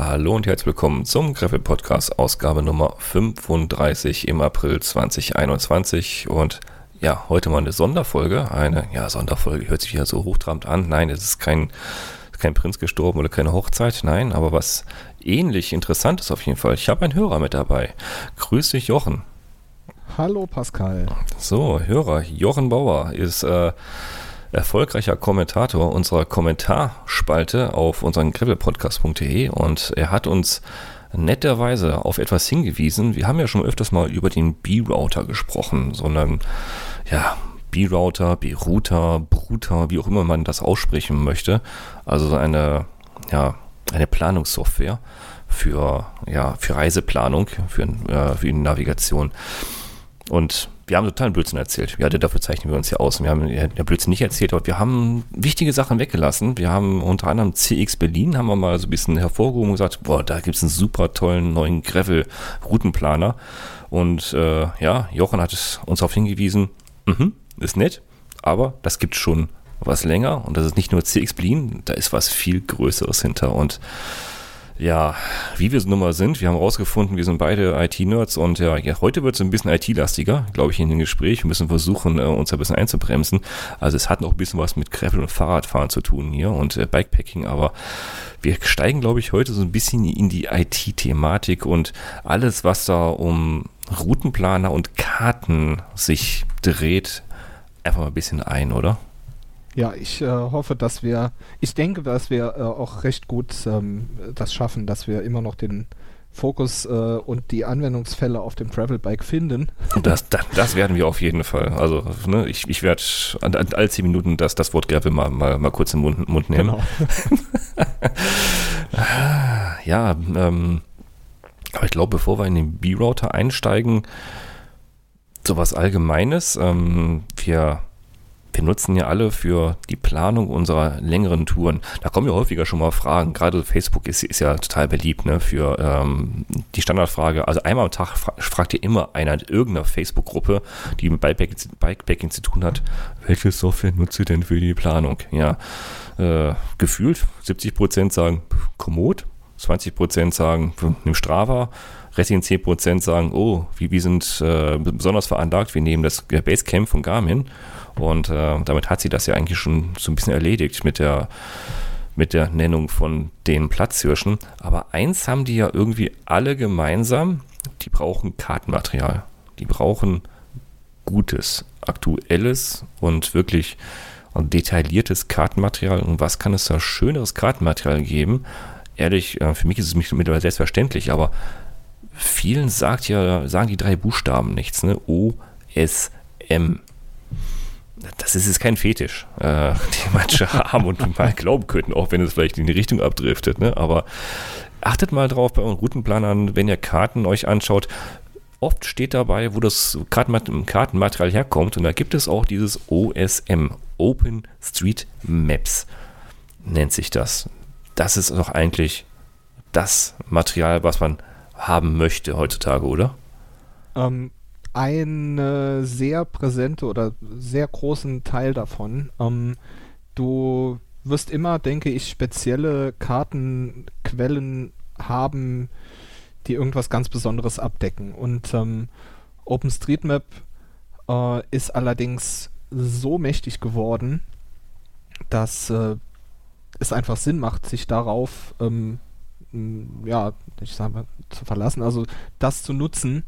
Hallo und herzlich willkommen zum Gravel Podcast, Ausgabe Nummer 35 im April 2021. Und ja, heute mal eine Sonderfolge. Eine, ja, Sonderfolge hört sich wieder so hochtrabend an. Nein, es ist kein, kein Prinz gestorben oder keine Hochzeit. Nein, aber was ähnlich interessant ist auf jeden Fall. Ich habe einen Hörer mit dabei. Grüß dich, Jochen. Hallo, Pascal. So, Hörer. Jochen Bauer ist äh, erfolgreicher Kommentator unserer Kommentarspalte auf unseren gravelpodcast.de und er hat uns netterweise auf etwas hingewiesen. Wir haben ja schon öfters mal über den B-Router gesprochen, sondern ja, B-Router, B-Router, Bruter, wie auch immer man das aussprechen möchte. Also eine, ja, eine Planungssoftware für, ja, für Reiseplanung, für, äh, für Navigation. Und wir haben totalen Blödsinn erzählt. Ja, dafür zeichnen wir uns ja aus. Wir haben ja Blödsinn nicht erzählt, aber wir haben wichtige Sachen weggelassen. Wir haben unter anderem CX Berlin, haben wir mal so ein bisschen hervorgehoben und gesagt, boah, da gibt es einen super tollen neuen Gravel-Routenplaner. Und äh, ja, Jochen hat uns darauf hingewiesen, mh, ist nett, aber das gibt schon was länger und das ist nicht nur CX Berlin, da ist was viel Größeres hinter und ja, wie wir es nun mal sind. Wir haben herausgefunden, wir sind beide IT-Nerds und ja, heute wird es ein bisschen IT-lastiger, glaube ich, in dem Gespräch. Wir müssen versuchen, äh, uns ein bisschen einzubremsen. Also es hat noch ein bisschen was mit Gravel und Fahrradfahren zu tun hier und äh, Bikepacking, aber wir steigen, glaube ich, heute so ein bisschen in die IT-Thematik und alles, was da um Routenplaner und Karten sich dreht, einfach mal ein bisschen ein, oder? Ja, ich äh, hoffe, dass wir, ich denke, dass wir äh, auch recht gut ähm, das schaffen, dass wir immer noch den Fokus äh, und die Anwendungsfälle auf dem Travelbike finden. Das, das, das, werden wir auf jeden Fall. Also ne, ich, ich werde an, an all zehn Minuten das, das Wort Gravel mal, mal, mal kurz im Mund, Mund nehmen. Genau. ja, ähm, aber ich glaube, bevor wir in den B-Router einsteigen, sowas Allgemeines. Ähm, wir wir nutzen ja alle für die Planung unserer längeren Touren. Da kommen ja häufiger schon mal Fragen. Gerade Facebook ist, ist ja total beliebt ne, für ähm, die Standardfrage. Also einmal am Tag fra fragt ihr immer einer in irgendeiner Facebook-Gruppe, die mit Bikepacking, Bikepacking zu tun hat, welche Software nutzt ihr denn für die Planung? Ja, äh, gefühlt 70 Prozent sagen Komoot, 20 Prozent sagen nimm Strava, restlichen 10 Prozent sagen, oh, wir, wir sind äh, besonders veranlagt, wir nehmen das Basecamp von Garmin und äh, damit hat sie das ja eigentlich schon so ein bisschen erledigt mit der, mit der Nennung von den Platzhirschen. Aber eins haben die ja irgendwie alle gemeinsam, die brauchen Kartenmaterial. Die brauchen gutes, aktuelles und wirklich detailliertes Kartenmaterial. Und was kann es da schöneres Kartenmaterial geben? Ehrlich, äh, für mich ist es mittlerweile selbstverständlich, aber vielen sagt ja, sagen die drei Buchstaben nichts, ne? O, S, M das ist jetzt kein Fetisch, äh, den manche haben und mal glauben könnten, auch wenn es vielleicht in die Richtung abdriftet. Ne? Aber achtet mal drauf bei euren Routenplanern, wenn ihr Karten euch anschaut. Oft steht dabei, wo das Kartenmaterial herkommt. Und da gibt es auch dieses OSM, Open Street Maps, nennt sich das. Das ist doch eigentlich das Material, was man haben möchte heutzutage, oder? Ähm, eine sehr präsente oder sehr großen Teil davon. Ähm, du wirst immer, denke ich, spezielle Kartenquellen haben, die irgendwas ganz Besonderes abdecken. Und ähm, OpenStreetMap äh, ist allerdings so mächtig geworden, dass äh, es einfach Sinn macht, sich darauf ähm, ja, ich sag mal, zu verlassen, also das zu nutzen,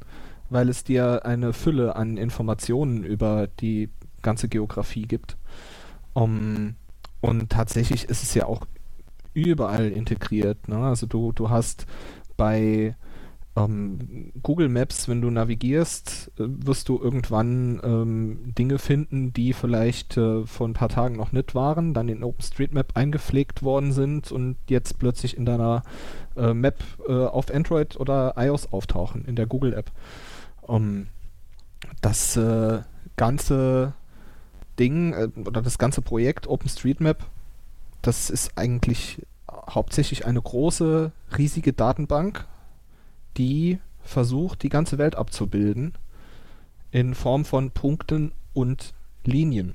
weil es dir eine Fülle an Informationen über die ganze Geografie gibt. Um, und tatsächlich ist es ja auch überall integriert. Ne? Also du, du hast bei ähm, Google Maps, wenn du navigierst, äh, wirst du irgendwann ähm, Dinge finden, die vielleicht äh, vor ein paar Tagen noch nicht waren, dann in OpenStreetMap eingepflegt worden sind und jetzt plötzlich in deiner äh, Map äh, auf Android oder iOS auftauchen, in der Google App. Um, das äh, ganze Ding oder das ganze Projekt OpenStreetMap, das ist eigentlich hauptsächlich eine große, riesige Datenbank, die versucht, die ganze Welt abzubilden in Form von Punkten und Linien.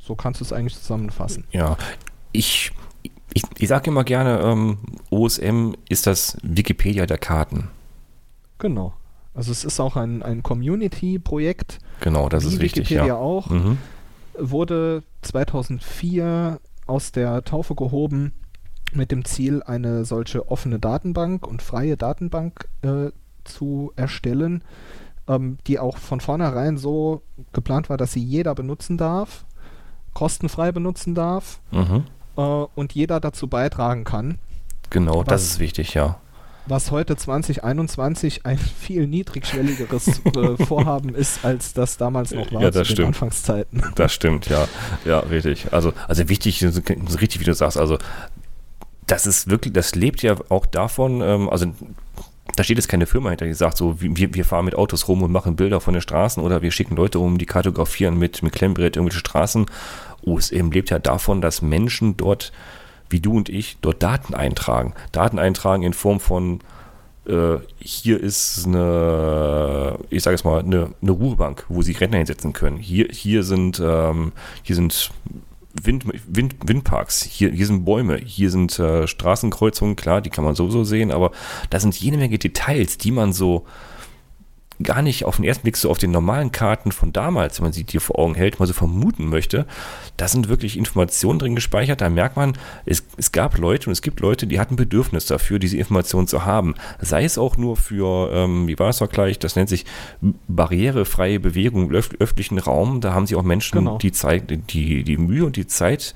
So kannst du es eigentlich zusammenfassen. Ja, ich ich, ich sage immer gerne, ähm, OSM ist das Wikipedia der Karten. Genau. Also es ist auch ein, ein Community-Projekt. Genau, das ist wichtig. Wikipedia ja. auch. Mhm. Wurde 2004 aus der Taufe gehoben mit dem Ziel, eine solche offene Datenbank und freie Datenbank äh, zu erstellen, ähm, die auch von vornherein so geplant war, dass sie jeder benutzen darf, kostenfrei benutzen darf Mhm. äh, und jeder dazu beitragen kann. Genau, Was- das ist wichtig, ja. Was heute 2021 ein viel niedrigschwelligeres äh, Vorhaben ist, als das damals noch war Ja, zu das den stimmt. Anfangszeiten. Das stimmt, ja. Ja, richtig. Also, also wichtig, richtig, wie du sagst, also das ist wirklich, das lebt ja auch davon, ähm, also da steht jetzt keine Firma hinter, die sagt so, wir, wir fahren mit Autos rum und machen Bilder von den Straßen oder wir schicken Leute um, die kartografieren mit, mit Klemmbrett irgendwelche Straßen. OSM lebt ja davon, dass Menschen dort, wie du und ich, dort Daten eintragen. Daten eintragen in Form von äh, hier ist eine, ich sage es mal, eine, eine Ruhebank, wo sie Rentner hinsetzen können. Hier, hier sind, ähm, hier sind Wind, Wind, Windparks, hier, hier sind Bäume, hier sind äh, Straßenkreuzungen, klar, die kann man sowieso sehen, aber da sind jede Menge Details, die man so gar nicht auf den ersten Blick so auf den normalen Karten von damals, wenn man sie dir vor Augen hält, mal so vermuten möchte. Da sind wirklich Informationen drin gespeichert. Da merkt man, es, es gab Leute und es gibt Leute, die hatten Bedürfnis dafür, diese Informationen zu haben. Sei es auch nur für, ähm, wie war es doch gleich, das nennt sich barrierefreie Bewegung im öf öffentlichen Raum. Da haben sich auch Menschen Genau. die, Zeit, die, die Mühe und die Zeit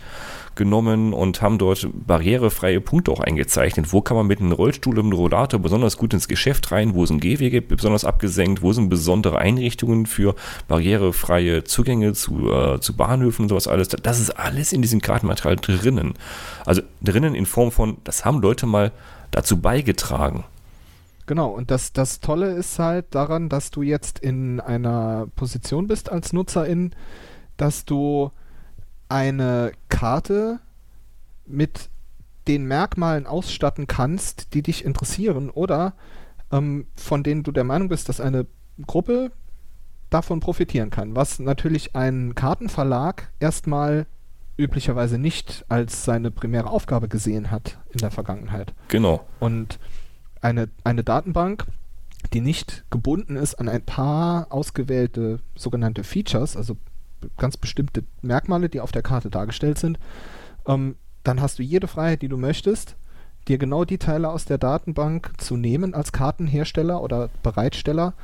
genommen und haben dort barrierefreie Punkte auch eingezeichnet. Wo kann man mit einem Rollstuhl und einem Rollator besonders gut ins Geschäft rein? Wo sind Gehwege besonders abgesenkt? Wo sind besondere Einrichtungen für barrierefreie Zugänge zu, äh, zu Bahnhöfen und sowas alles? Das ist alles in diesem Kartenmaterial drinnen. Also drinnen in Form von, das haben Leute mal dazu beigetragen. Genau, und das, das Tolle ist halt daran, dass du jetzt in einer Position bist als Nutzerin, dass du eine Karte mit den Merkmalen ausstatten kannst, die dich interessieren oder ähm, von denen du der Meinung bist, dass eine Gruppe davon profitieren kann, was natürlich ein Kartenverlag erstmal üblicherweise nicht als seine primäre Aufgabe gesehen hat in der Vergangenheit. Genau. Und eine, eine Datenbank, die nicht gebunden ist an ein paar ausgewählte sogenannte Features, also ganz bestimmte Merkmale, die auf der Karte dargestellt sind, ähm, dann hast du jede Freiheit, die du möchtest, dir genau die Teile aus der Datenbank zu nehmen als Kartenhersteller oder Bereitsteller,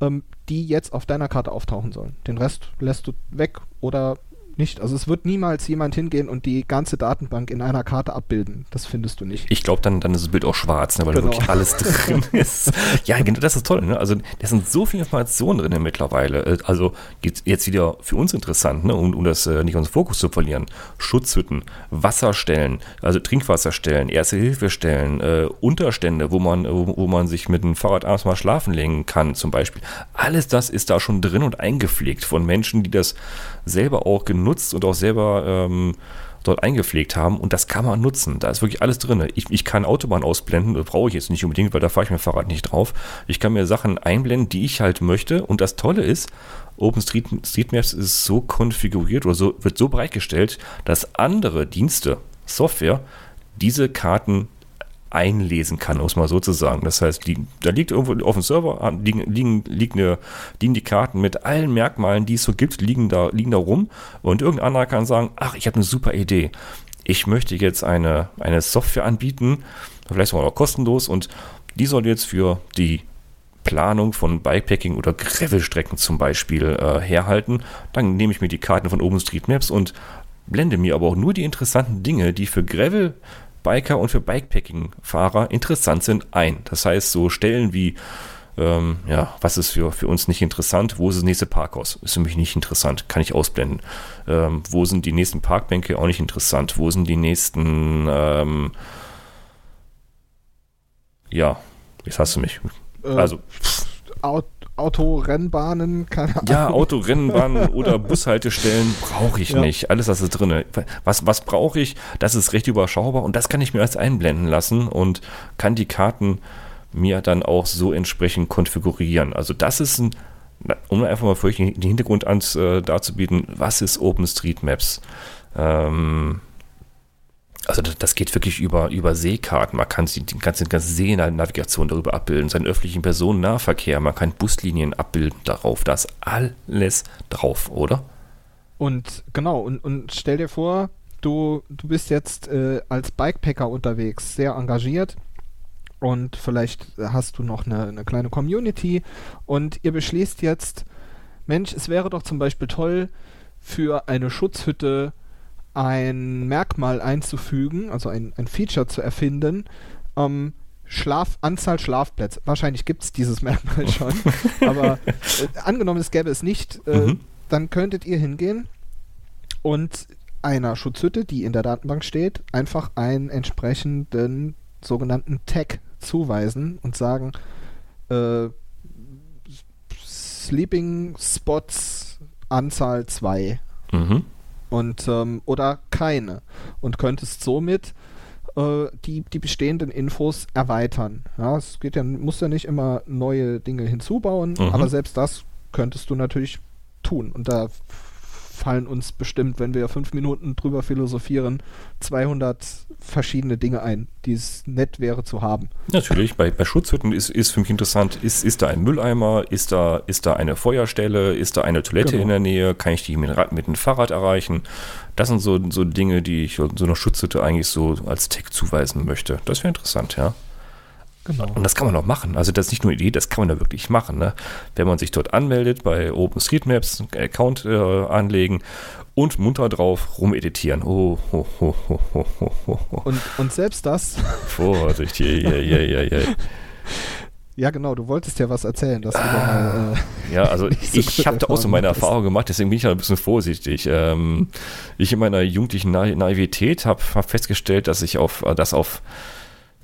ähm, die jetzt auf deiner Karte auftauchen sollen. Den Rest lässt du weg oder nicht. Also es wird niemals jemand hingehen und die ganze Datenbank in einer Karte abbilden. Das findest du nicht. Ich glaube, dann, dann ist das Bild auch schwarz, ne, weil da Genau. wirklich alles drin ist. Ja, genau, das ist toll. Ne? Also, da sind so viele Informationen drin mittlerweile. Äh, Also, jetzt, jetzt wieder für uns interessant, ne? um, um das äh, nicht unseren Fokus zu verlieren. Schutzhütten, Wasserstellen, also Trinkwasserstellen, Erste-Hilfe-Stellen, äh, Unterstände, wo man, wo, wo man sich mit dem Fahrrad abends mal schlafen legen kann, zum Beispiel. Alles das ist da schon drin und eingepflegt von Menschen, die das selber auch genutzt und auch selber ähm, dort eingepflegt haben und das kann man nutzen. Da ist wirklich alles drin. Ich, ich kann Autobahn ausblenden, das brauche ich jetzt nicht unbedingt, weil da fahre ich mit dem Fahrrad nicht drauf. Ich kann mir Sachen einblenden, die ich halt möchte und das Tolle ist, OpenStreetMaps ist so konfiguriert oder so, wird so bereitgestellt, dass andere Dienste, Software, diese Karten einlesen kann, um es mal so zu sagen. Das heißt, die, da liegt irgendwo auf dem Server, ah, liegen, liegen, liegen, eine, liegen die Karten mit allen Merkmalen, die es so gibt, liegen da, liegen da rum und irgendein anderer kann sagen, ach, ich habe eine super Idee. Ich möchte jetzt eine, eine Software anbieten, vielleicht sogar noch kostenlos und die soll jetzt für die Planung von Bikepacking oder Gravelstrecken zum Beispiel äh, herhalten. Dann nehme ich mir die Karten von OpenStreetMaps und blende mir aber auch nur die interessanten Dinge, die für Gravel Biker und für Bikepacking-Fahrer interessant sind, ein. Das heißt, so Stellen wie, ähm, ja, was ist für, für uns nicht interessant? Wo ist das nächste Parkhaus? Ist für mich nicht interessant, kann ich ausblenden. Ähm, wo sind die nächsten Parkbänke? Auch nicht interessant. Wo sind die nächsten, ähm, ja, jetzt hast du mich. Äh, Also, Aut Autorennbahnen, keine Ahnung. Ja, Autorennbahnen oder Bushaltestellen brauche ich Ja. nicht. Alles das ist drin. Was, was brauche ich? Das ist recht überschaubar und das kann ich mir als einblenden lassen und kann die Karten mir dann auch so entsprechend konfigurieren. Also das ist ein, um einfach mal für euch den Hintergrund ans, äh, darzubieten, was ist OpenStreetMaps? Ähm, Also das, das geht wirklich über, über Seekarten. Man kann die ganze, ganze Seenavigation darüber abbilden, seinen öffentlichen Personennahverkehr, man kann Buslinien abbilden darauf. Da ist alles drauf, oder? Und genau, und, und stell dir vor, du, du bist jetzt äh, als Bikepacker unterwegs, sehr engagiert und vielleicht hast du noch eine, eine kleine Community und ihr beschließt jetzt, Mensch, es wäre doch zum Beispiel toll, für eine Schutzhütte ein Merkmal einzufügen, also ein, ein Feature zu erfinden, ähm, Schlaf, Anzahl Schlafplätze. Wahrscheinlich gibt es dieses Merkmal schon, aber äh, angenommen, es gäbe es nicht, äh, mhm. dann könntet ihr hingehen und einer Schutzhütte, die in der Datenbank steht, einfach einen entsprechenden sogenannten Tag zuweisen und sagen, äh, Sleeping Spots Anzahl 2. Mhm. Und, ähm, oder keine. Und könntest somit äh, die, die bestehenden Infos erweitern. Ja, es geht ja, muss ja nicht immer neue Dinge hinzubauen, mhm. aber selbst das könntest du natürlich tun. Und da fallen uns bestimmt, wenn wir fünf Minuten drüber philosophieren, 200 verschiedene Dinge ein, die es nett wäre zu haben. Natürlich, bei, bei Schutzhütten ist, ist für mich interessant, ist, ist da ein Mülleimer, ist da, ist da eine Feuerstelle, ist da eine Toilette genau. in der Nähe, kann ich die mit, mit dem Fahrrad erreichen? Das sind so, so Dinge, die ich so einer Schutzhütte eigentlich so als Tech zuweisen möchte. Das wäre interessant, ja. Genau. Und das kann man auch machen. Also das ist nicht nur eine Idee, das kann man da wirklich machen. Ne? Wenn man sich dort anmeldet, bei OpenStreetMaps einen Account äh, anlegen und munter drauf rumeditieren. Oh, ho, ho, ho, ho, ho, ho. Und, und selbst das. Vorsicht, je, je, je, je, je. Ja, genau, du wolltest ja was erzählen. Dass ah, mal, äh, ja, also so ich habe da auch so meine Erfahrung gemacht, deswegen bin ich ein bisschen vorsichtig. Ähm, ich in meiner jugendlichen Na Naivität habe hab festgestellt, dass ich auf, das auf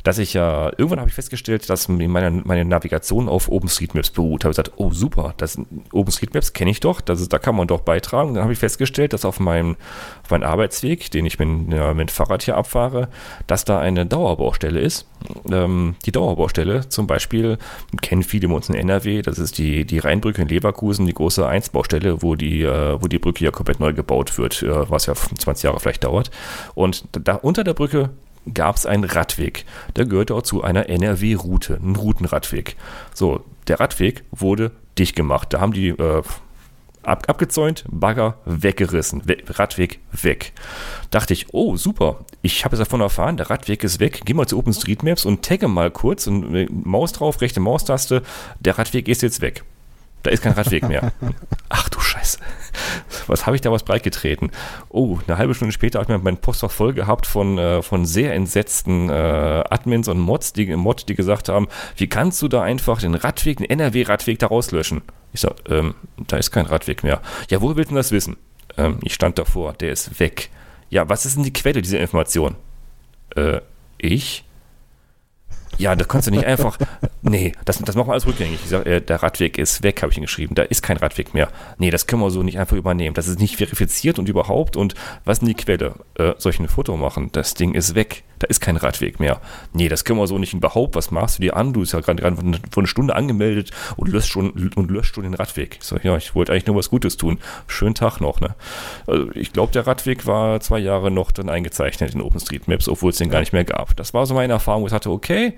dass ich ja, irgendwann habe ich festgestellt, dass meine, meine Navigation auf OpenStreetMaps beruht. Habe gesagt, oh super, das OpenStreetMaps kenne ich doch, das ist, da kann man doch beitragen. Dann habe ich festgestellt, dass auf meinem, auf meinem Arbeitsweg, den ich mit, ja, mit Fahrrad hier abfahre, dass da eine Dauerbaustelle ist. Ähm, die Dauerbaustelle zum Beispiel kennen viele bei uns in NRW, das ist die, die Rheinbrücke in Leverkusen, die große 1-Baustelle, wo die, äh, wo die Brücke ja komplett neu gebaut wird, äh, was ja 20 Jahre vielleicht dauert. Und da unter der Brücke gab es einen Radweg. Der gehörte auch zu einer NRW-Route, ein Routenradweg. So, der Radweg wurde dicht gemacht. Da haben die äh, ab, abgezäunt, Bagger weggerissen, We Radweg weg. Dachte ich, oh super, ich habe es davon erfahren, der Radweg ist weg. Geh mal zu OpenStreetMaps und tagge mal kurz und äh, Maus drauf, rechte Maustaste, der Radweg ist jetzt weg. Da ist kein Radweg mehr. Ach du Scheiße. Was habe ich da was breitgetreten? Oh, eine halbe Stunde später habe ich mein Postfach voll gehabt von, äh, von sehr entsetzten äh, Admins und Mods, die, Mod, die gesagt haben, wie kannst du da einfach den Radweg, den NRW-Radweg da rauslöschen? Ich sage, ähm, da ist kein Radweg mehr. Ja, wo willst du das wissen? Ähm, ich stand davor, der ist weg. Ja, was ist denn die Quelle dieser Information? Äh, ich? Ja, das kannst du nicht einfach. Nee, das, das machen wir alles rückgängig. Ich sag, äh, der Radweg ist weg, habe ich ihn geschrieben. Da ist kein Radweg mehr. Nee, das können wir so nicht einfach übernehmen. Das ist nicht verifiziert und überhaupt. Und was ist denn die Quelle? Äh, soll ich ein Foto machen? Das Ding ist weg. Da ist kein Radweg mehr. Nee, das können wir so nicht überhaupt. Was machst du dir an? Du bist ja gerade vor einer Stunde angemeldet und löscht schon, und löscht schon den Radweg. Ich sag, ja, ich wollte eigentlich nur was Gutes tun. Schönen Tag noch, ne? Also ich glaube, der Radweg war zwei Jahre noch dann eingezeichnet in OpenStreetMaps, obwohl es den gar nicht mehr gab. Das war so meine Erfahrung, wo ich hatte, okay,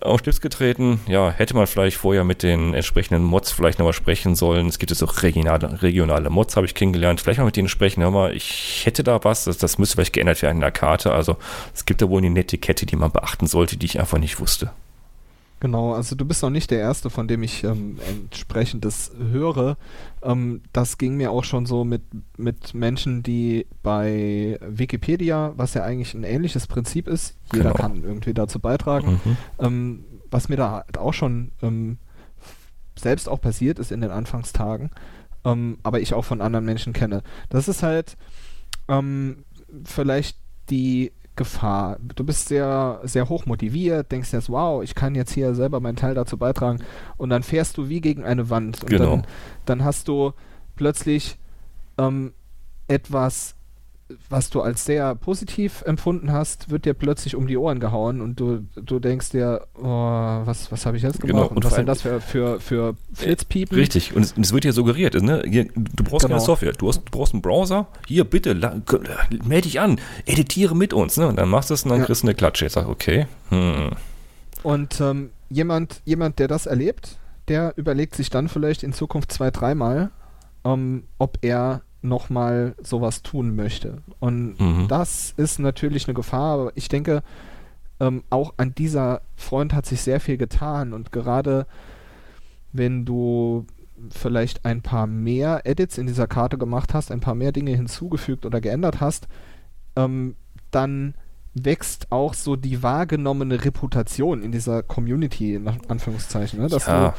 auf Stift getreten. Ja, hätte man vielleicht vorher mit den entsprechenden Mods vielleicht nochmal sprechen sollen. Es gibt jetzt auch regionale, regionale Mods, habe ich kennengelernt. Vielleicht mal mit denen sprechen. Hör mal, ich hätte da was. Das, das müsste vielleicht geändert werden in der Karte. Also es gibt da wohl eine Netiquette, die man beachten sollte, die ich einfach nicht wusste. Genau, also du bist noch nicht der Erste, von dem ich ähm, entsprechendes höre. Ähm, das ging mir auch schon so mit, mit Menschen, die bei Wikipedia, was ja eigentlich ein ähnliches Prinzip ist, jeder genau. kann irgendwie dazu beitragen, mhm. ähm, was mir da halt auch schon ähm, selbst auch passiert ist in den Anfangstagen, ähm, aber ich auch von anderen Menschen kenne. Das ist halt ähm, vielleicht die Gefahr. Du bist sehr, sehr hoch motiviert, denkst jetzt, wow, ich kann jetzt hier selber meinen Teil dazu beitragen und dann fährst du wie gegen eine Wand und genau. dann, dann hast du plötzlich ähm, etwas was du als sehr positiv empfunden hast, wird dir plötzlich um die Ohren gehauen und du, du denkst dir, oh, was, was habe ich jetzt Genau, gemacht und und was sind das für, für, für Flitzpiepen? Richtig, und es, und es wird dir suggeriert, ne? Du brauchst Genau. keine Software, du, hast, du brauchst einen Browser, hier bitte, melde dich an, editiere mit uns, ne? Und dann machst du es und dann Ja. kriegst du eine Klatsche. Ich sag, okay, hm, Und ähm, jemand, jemand, der das erlebt, der überlegt sich dann vielleicht in Zukunft zwei, dreimal, ähm, ob er nochmal sowas tun möchte. Und Mhm. das ist natürlich eine Gefahr, aber ich denke, ähm, auch an dieser Front hat sich sehr viel getan und gerade wenn du vielleicht ein paar mehr Edits in dieser Karte gemacht hast, ein paar mehr Dinge hinzugefügt oder geändert hast, ähm, dann wächst auch so die wahrgenommene Reputation in dieser Community, in Anführungszeichen. Ne? Dass, ja,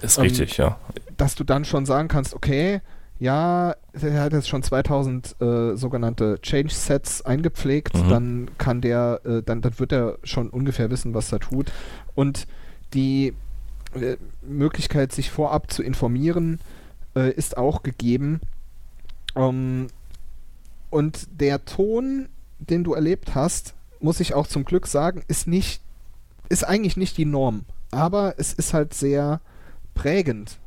du, ist ähm, richtig, ja. dass du dann schon sagen kannst, okay, ja, er hat jetzt schon 2000 äh, sogenannte Change-Sets eingepflegt, Mhm. dann kann der, äh, dann, dann wird er schon ungefähr wissen, was er tut. Und die äh, Möglichkeit, sich vorab zu informieren, äh, ist auch gegeben. Ähm, und der Ton, den du erlebt hast, muss ich auch zum Glück sagen, ist nicht, ist eigentlich nicht die Norm. Aber es ist halt sehr prägend.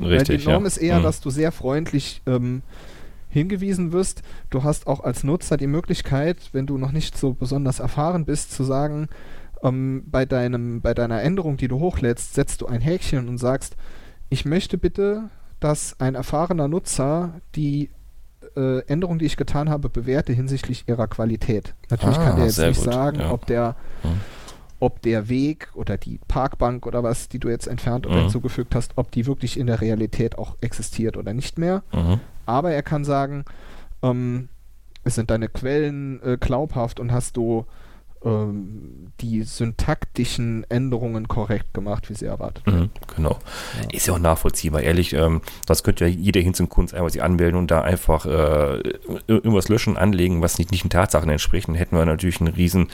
Richtig, die Norm ja. ist eher, Mhm. dass du sehr freundlich ähm, hingewiesen wirst. Du hast auch als Nutzer die Möglichkeit, wenn du noch nicht so besonders erfahren bist, zu sagen, ähm, bei, deinem, bei deiner Änderung, die du hochlädst, setzt du ein Häkchen und sagst, ich möchte bitte, dass ein erfahrener Nutzer die äh, Änderung, die ich getan habe, bewerte hinsichtlich ihrer Qualität. Natürlich Ah, kann der jetzt nicht gut, sagen, ja. ob der Mhm. Ob der Weg oder die Parkbank oder was, die du jetzt entfernt oder Mhm. hinzugefügt hast, ob die wirklich in der Realität auch existiert oder nicht mehr. Mhm. Aber er kann sagen, ähm, es sind deine Quellen äh, glaubhaft und hast du ähm, die syntaktischen Änderungen korrekt gemacht, wie sie erwartet werden. Mhm, genau. Ja. Ist ja auch nachvollziehbar, ehrlich. Ähm, das könnte ja jeder hin zum Kunst einmal sich anmelden und da einfach äh, irgendwas löschen, anlegen, was nicht, nicht den Tatsachen entspricht. Dann hätten wir natürlich eine riesen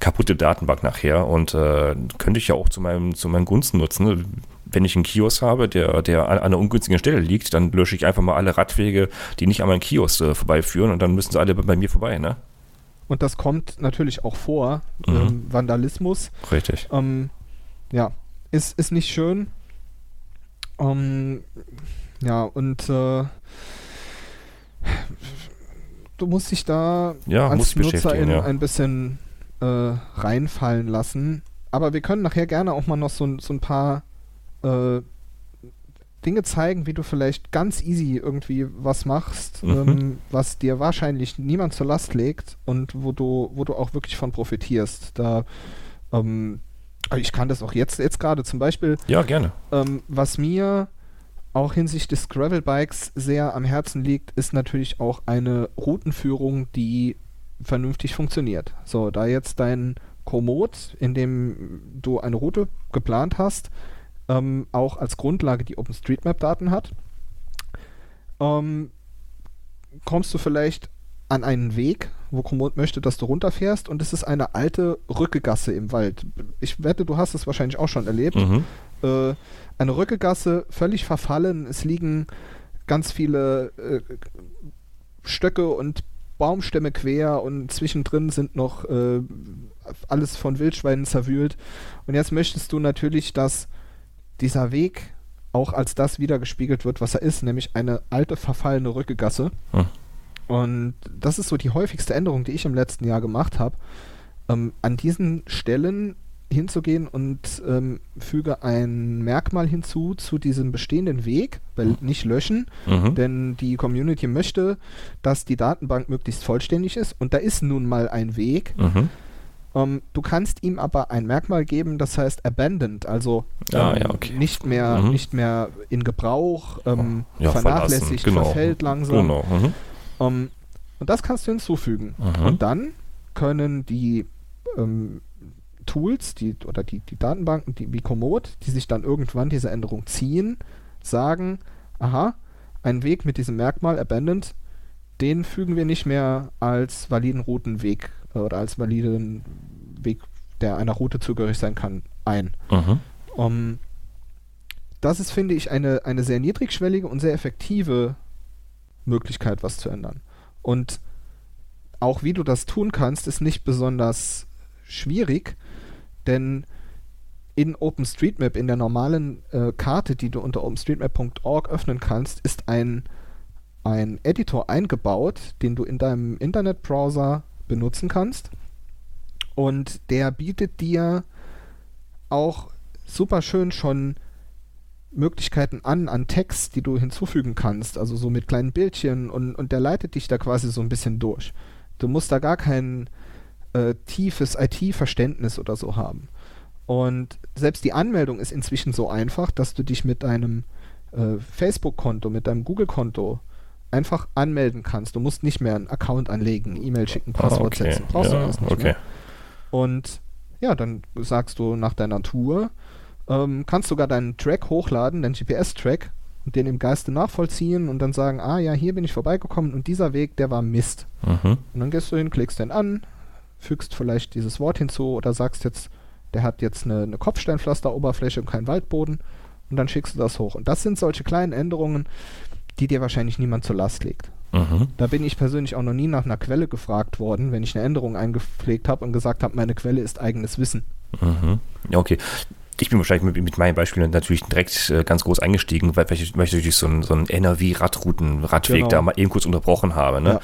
kaputte Datenbank nachher und äh, könnte ich ja auch zu meinem, zu meinen Gunsten nutzen. Wenn ich einen Kiosk habe, der, der an einer ungünstigen Stelle liegt, dann lösche ich einfach mal alle Radwege, die nicht an meinen Kiosk äh, vorbeiführen und dann müssen sie alle bei mir vorbei, ne? Und das kommt natürlich auch vor, Mhm. ähm, Vandalismus. Richtig. Ähm, ja, ist, ist nicht schön. Ähm, ja, und äh, du musst dich da Ja, als Nutzer beschäftigen, in ja. ein bisschen äh, reinfallen lassen. Aber wir können nachher gerne auch mal noch so, ein- so ein paar äh, Dinge zeigen, wie du vielleicht ganz easy irgendwie was machst, Mhm. ähm, was dir wahrscheinlich niemand zur Last legt und wo du, wo du auch wirklich von profitierst. Da ähm, ich kann das auch jetzt, jetzt gerade zum Beispiel, Ja, gerne. ähm, was mir auch hinsichtlich des Gravel-Bikes sehr am Herzen liegt, ist natürlich auch eine Routenführung, die vernünftig funktioniert. So, da jetzt dein Komoot, in dem du eine Route geplant hast, ähm, auch als Grundlage die OpenStreetMap-Daten hat, ähm, kommst du vielleicht an einen Weg, wo Komoot möchte, dass du runterfährst und es ist eine alte Rückegasse im Wald. Ich wette, du hast es wahrscheinlich auch schon erlebt Mhm. äh, eine Rückegasse, völlig verfallen. Es liegen ganz viele äh, Stöcke und Baumstämme quer und zwischendrin sind noch äh, alles von Wildschweinen zerwühlt. Und jetzt möchtest du natürlich, dass dieser Weg auch als das wiedergespiegelt wird, was er ist, nämlich eine alte, verfallene Rückegasse. Hm. Und das ist so die häufigste Änderung, die ich im letzten Jahr gemacht habe. Ähm, an diesen Stellen hinzugehen und ähm, füge ein Merkmal hinzu zu diesem bestehenden Weg, weil Hm. nicht löschen, Mhm. denn die Community möchte, dass die Datenbank möglichst vollständig ist und da ist nun mal ein Weg. Mhm. Ähm, du kannst ihm aber ein Merkmal geben, das heißt abandoned, also Ah, ähm, ja, okay. nicht mehr Mhm. nicht mehr in Gebrauch, ähm, Ja, vernachlässigt, genau. verfällt langsam. Genau. Mhm. Ähm, und das kannst du hinzufügen. Mhm. Und dann können die ähm, Tools, die oder die, die Datenbanken, die wie Komoot, die sich dann irgendwann diese Änderung ziehen, sagen, aha, ein Weg mit diesem Merkmal abandoned, den fügen wir nicht mehr als validen Routenweg äh, oder als validen Weg, der einer Route zugehörig sein kann, ein. Mhm. Um, das ist, finde ich, eine, eine sehr niedrigschwellige und sehr effektive Möglichkeit, was zu ändern. Und auch wie du das tun kannst, ist nicht besonders schwierig, denn in OpenStreetMap, in der normalen äh, Karte, die du unter openstreetmap.org öffnen kannst, ist ein, ein Editor eingebaut, den du in deinem Internetbrowser benutzen kannst. Und der bietet dir auch super schön schon Möglichkeiten an, an Text, die du hinzufügen kannst, also so mit kleinen Bildchen und, und der leitet dich da quasi so ein bisschen durch. Du musst da gar kein äh, tiefes IT-Verständnis oder so haben. Und selbst die Anmeldung ist inzwischen so einfach, dass du dich mit deinem äh, Facebook-Konto, mit deinem Google-Konto einfach anmelden kannst. Du musst nicht mehr einen Account anlegen, E-Mail schicken, Passwort ah, okay. setzen. Brauchst ja, du alles nicht okay. mehr. Und ja, dann sagst du nach deiner Tour, ähm, kannst sogar deinen Track hochladen, deinen GPS-Track, und den im Geiste nachvollziehen und dann sagen, ah ja, hier bin ich vorbeigekommen und dieser Weg, der war Mist. Mhm. Und dann gehst du hin, klickst den an, fügst vielleicht dieses Wort hinzu oder sagst jetzt, der hat jetzt eine, eine Kopfsteinpflasteroberfläche und keinen Waldboden und dann schickst du das hoch. Und das sind solche kleinen Änderungen, die dir wahrscheinlich niemand zur Last legt. Mhm. Da bin ich persönlich auch noch nie nach einer Quelle gefragt worden, wenn ich eine Änderung eingepflegt habe und gesagt habe, meine Quelle ist eigenes Wissen. Mhm. Ja, okay. Ich bin wahrscheinlich mit, mit meinen Beispielen natürlich direkt äh, ganz groß eingestiegen, weil, weil, ich, weil ich natürlich so einen so einen NRW-Radrouten-Radweg Genau. da mal eben kurz unterbrochen habe. Ne?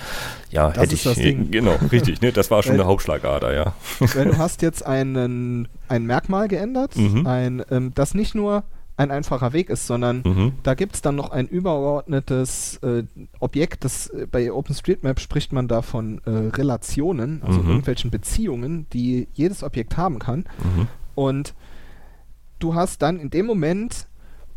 Ja, Das hätte ist ich. das Ding. Genau, richtig. Ne? Das war schon Weil- eine Hauptschlagader, ja. Weil du hast jetzt einen, ein Merkmal geändert, Mhm. ein, ähm, das nicht nur ein einfacher Weg ist, sondern Mhm. da gibt es dann noch ein übergeordnetes äh, Objekt, das äh, bei OpenStreetMap spricht man da von äh, Relationen, also Mhm. irgendwelchen Beziehungen, die jedes Objekt haben kann. Mhm. Und du hast dann in dem Moment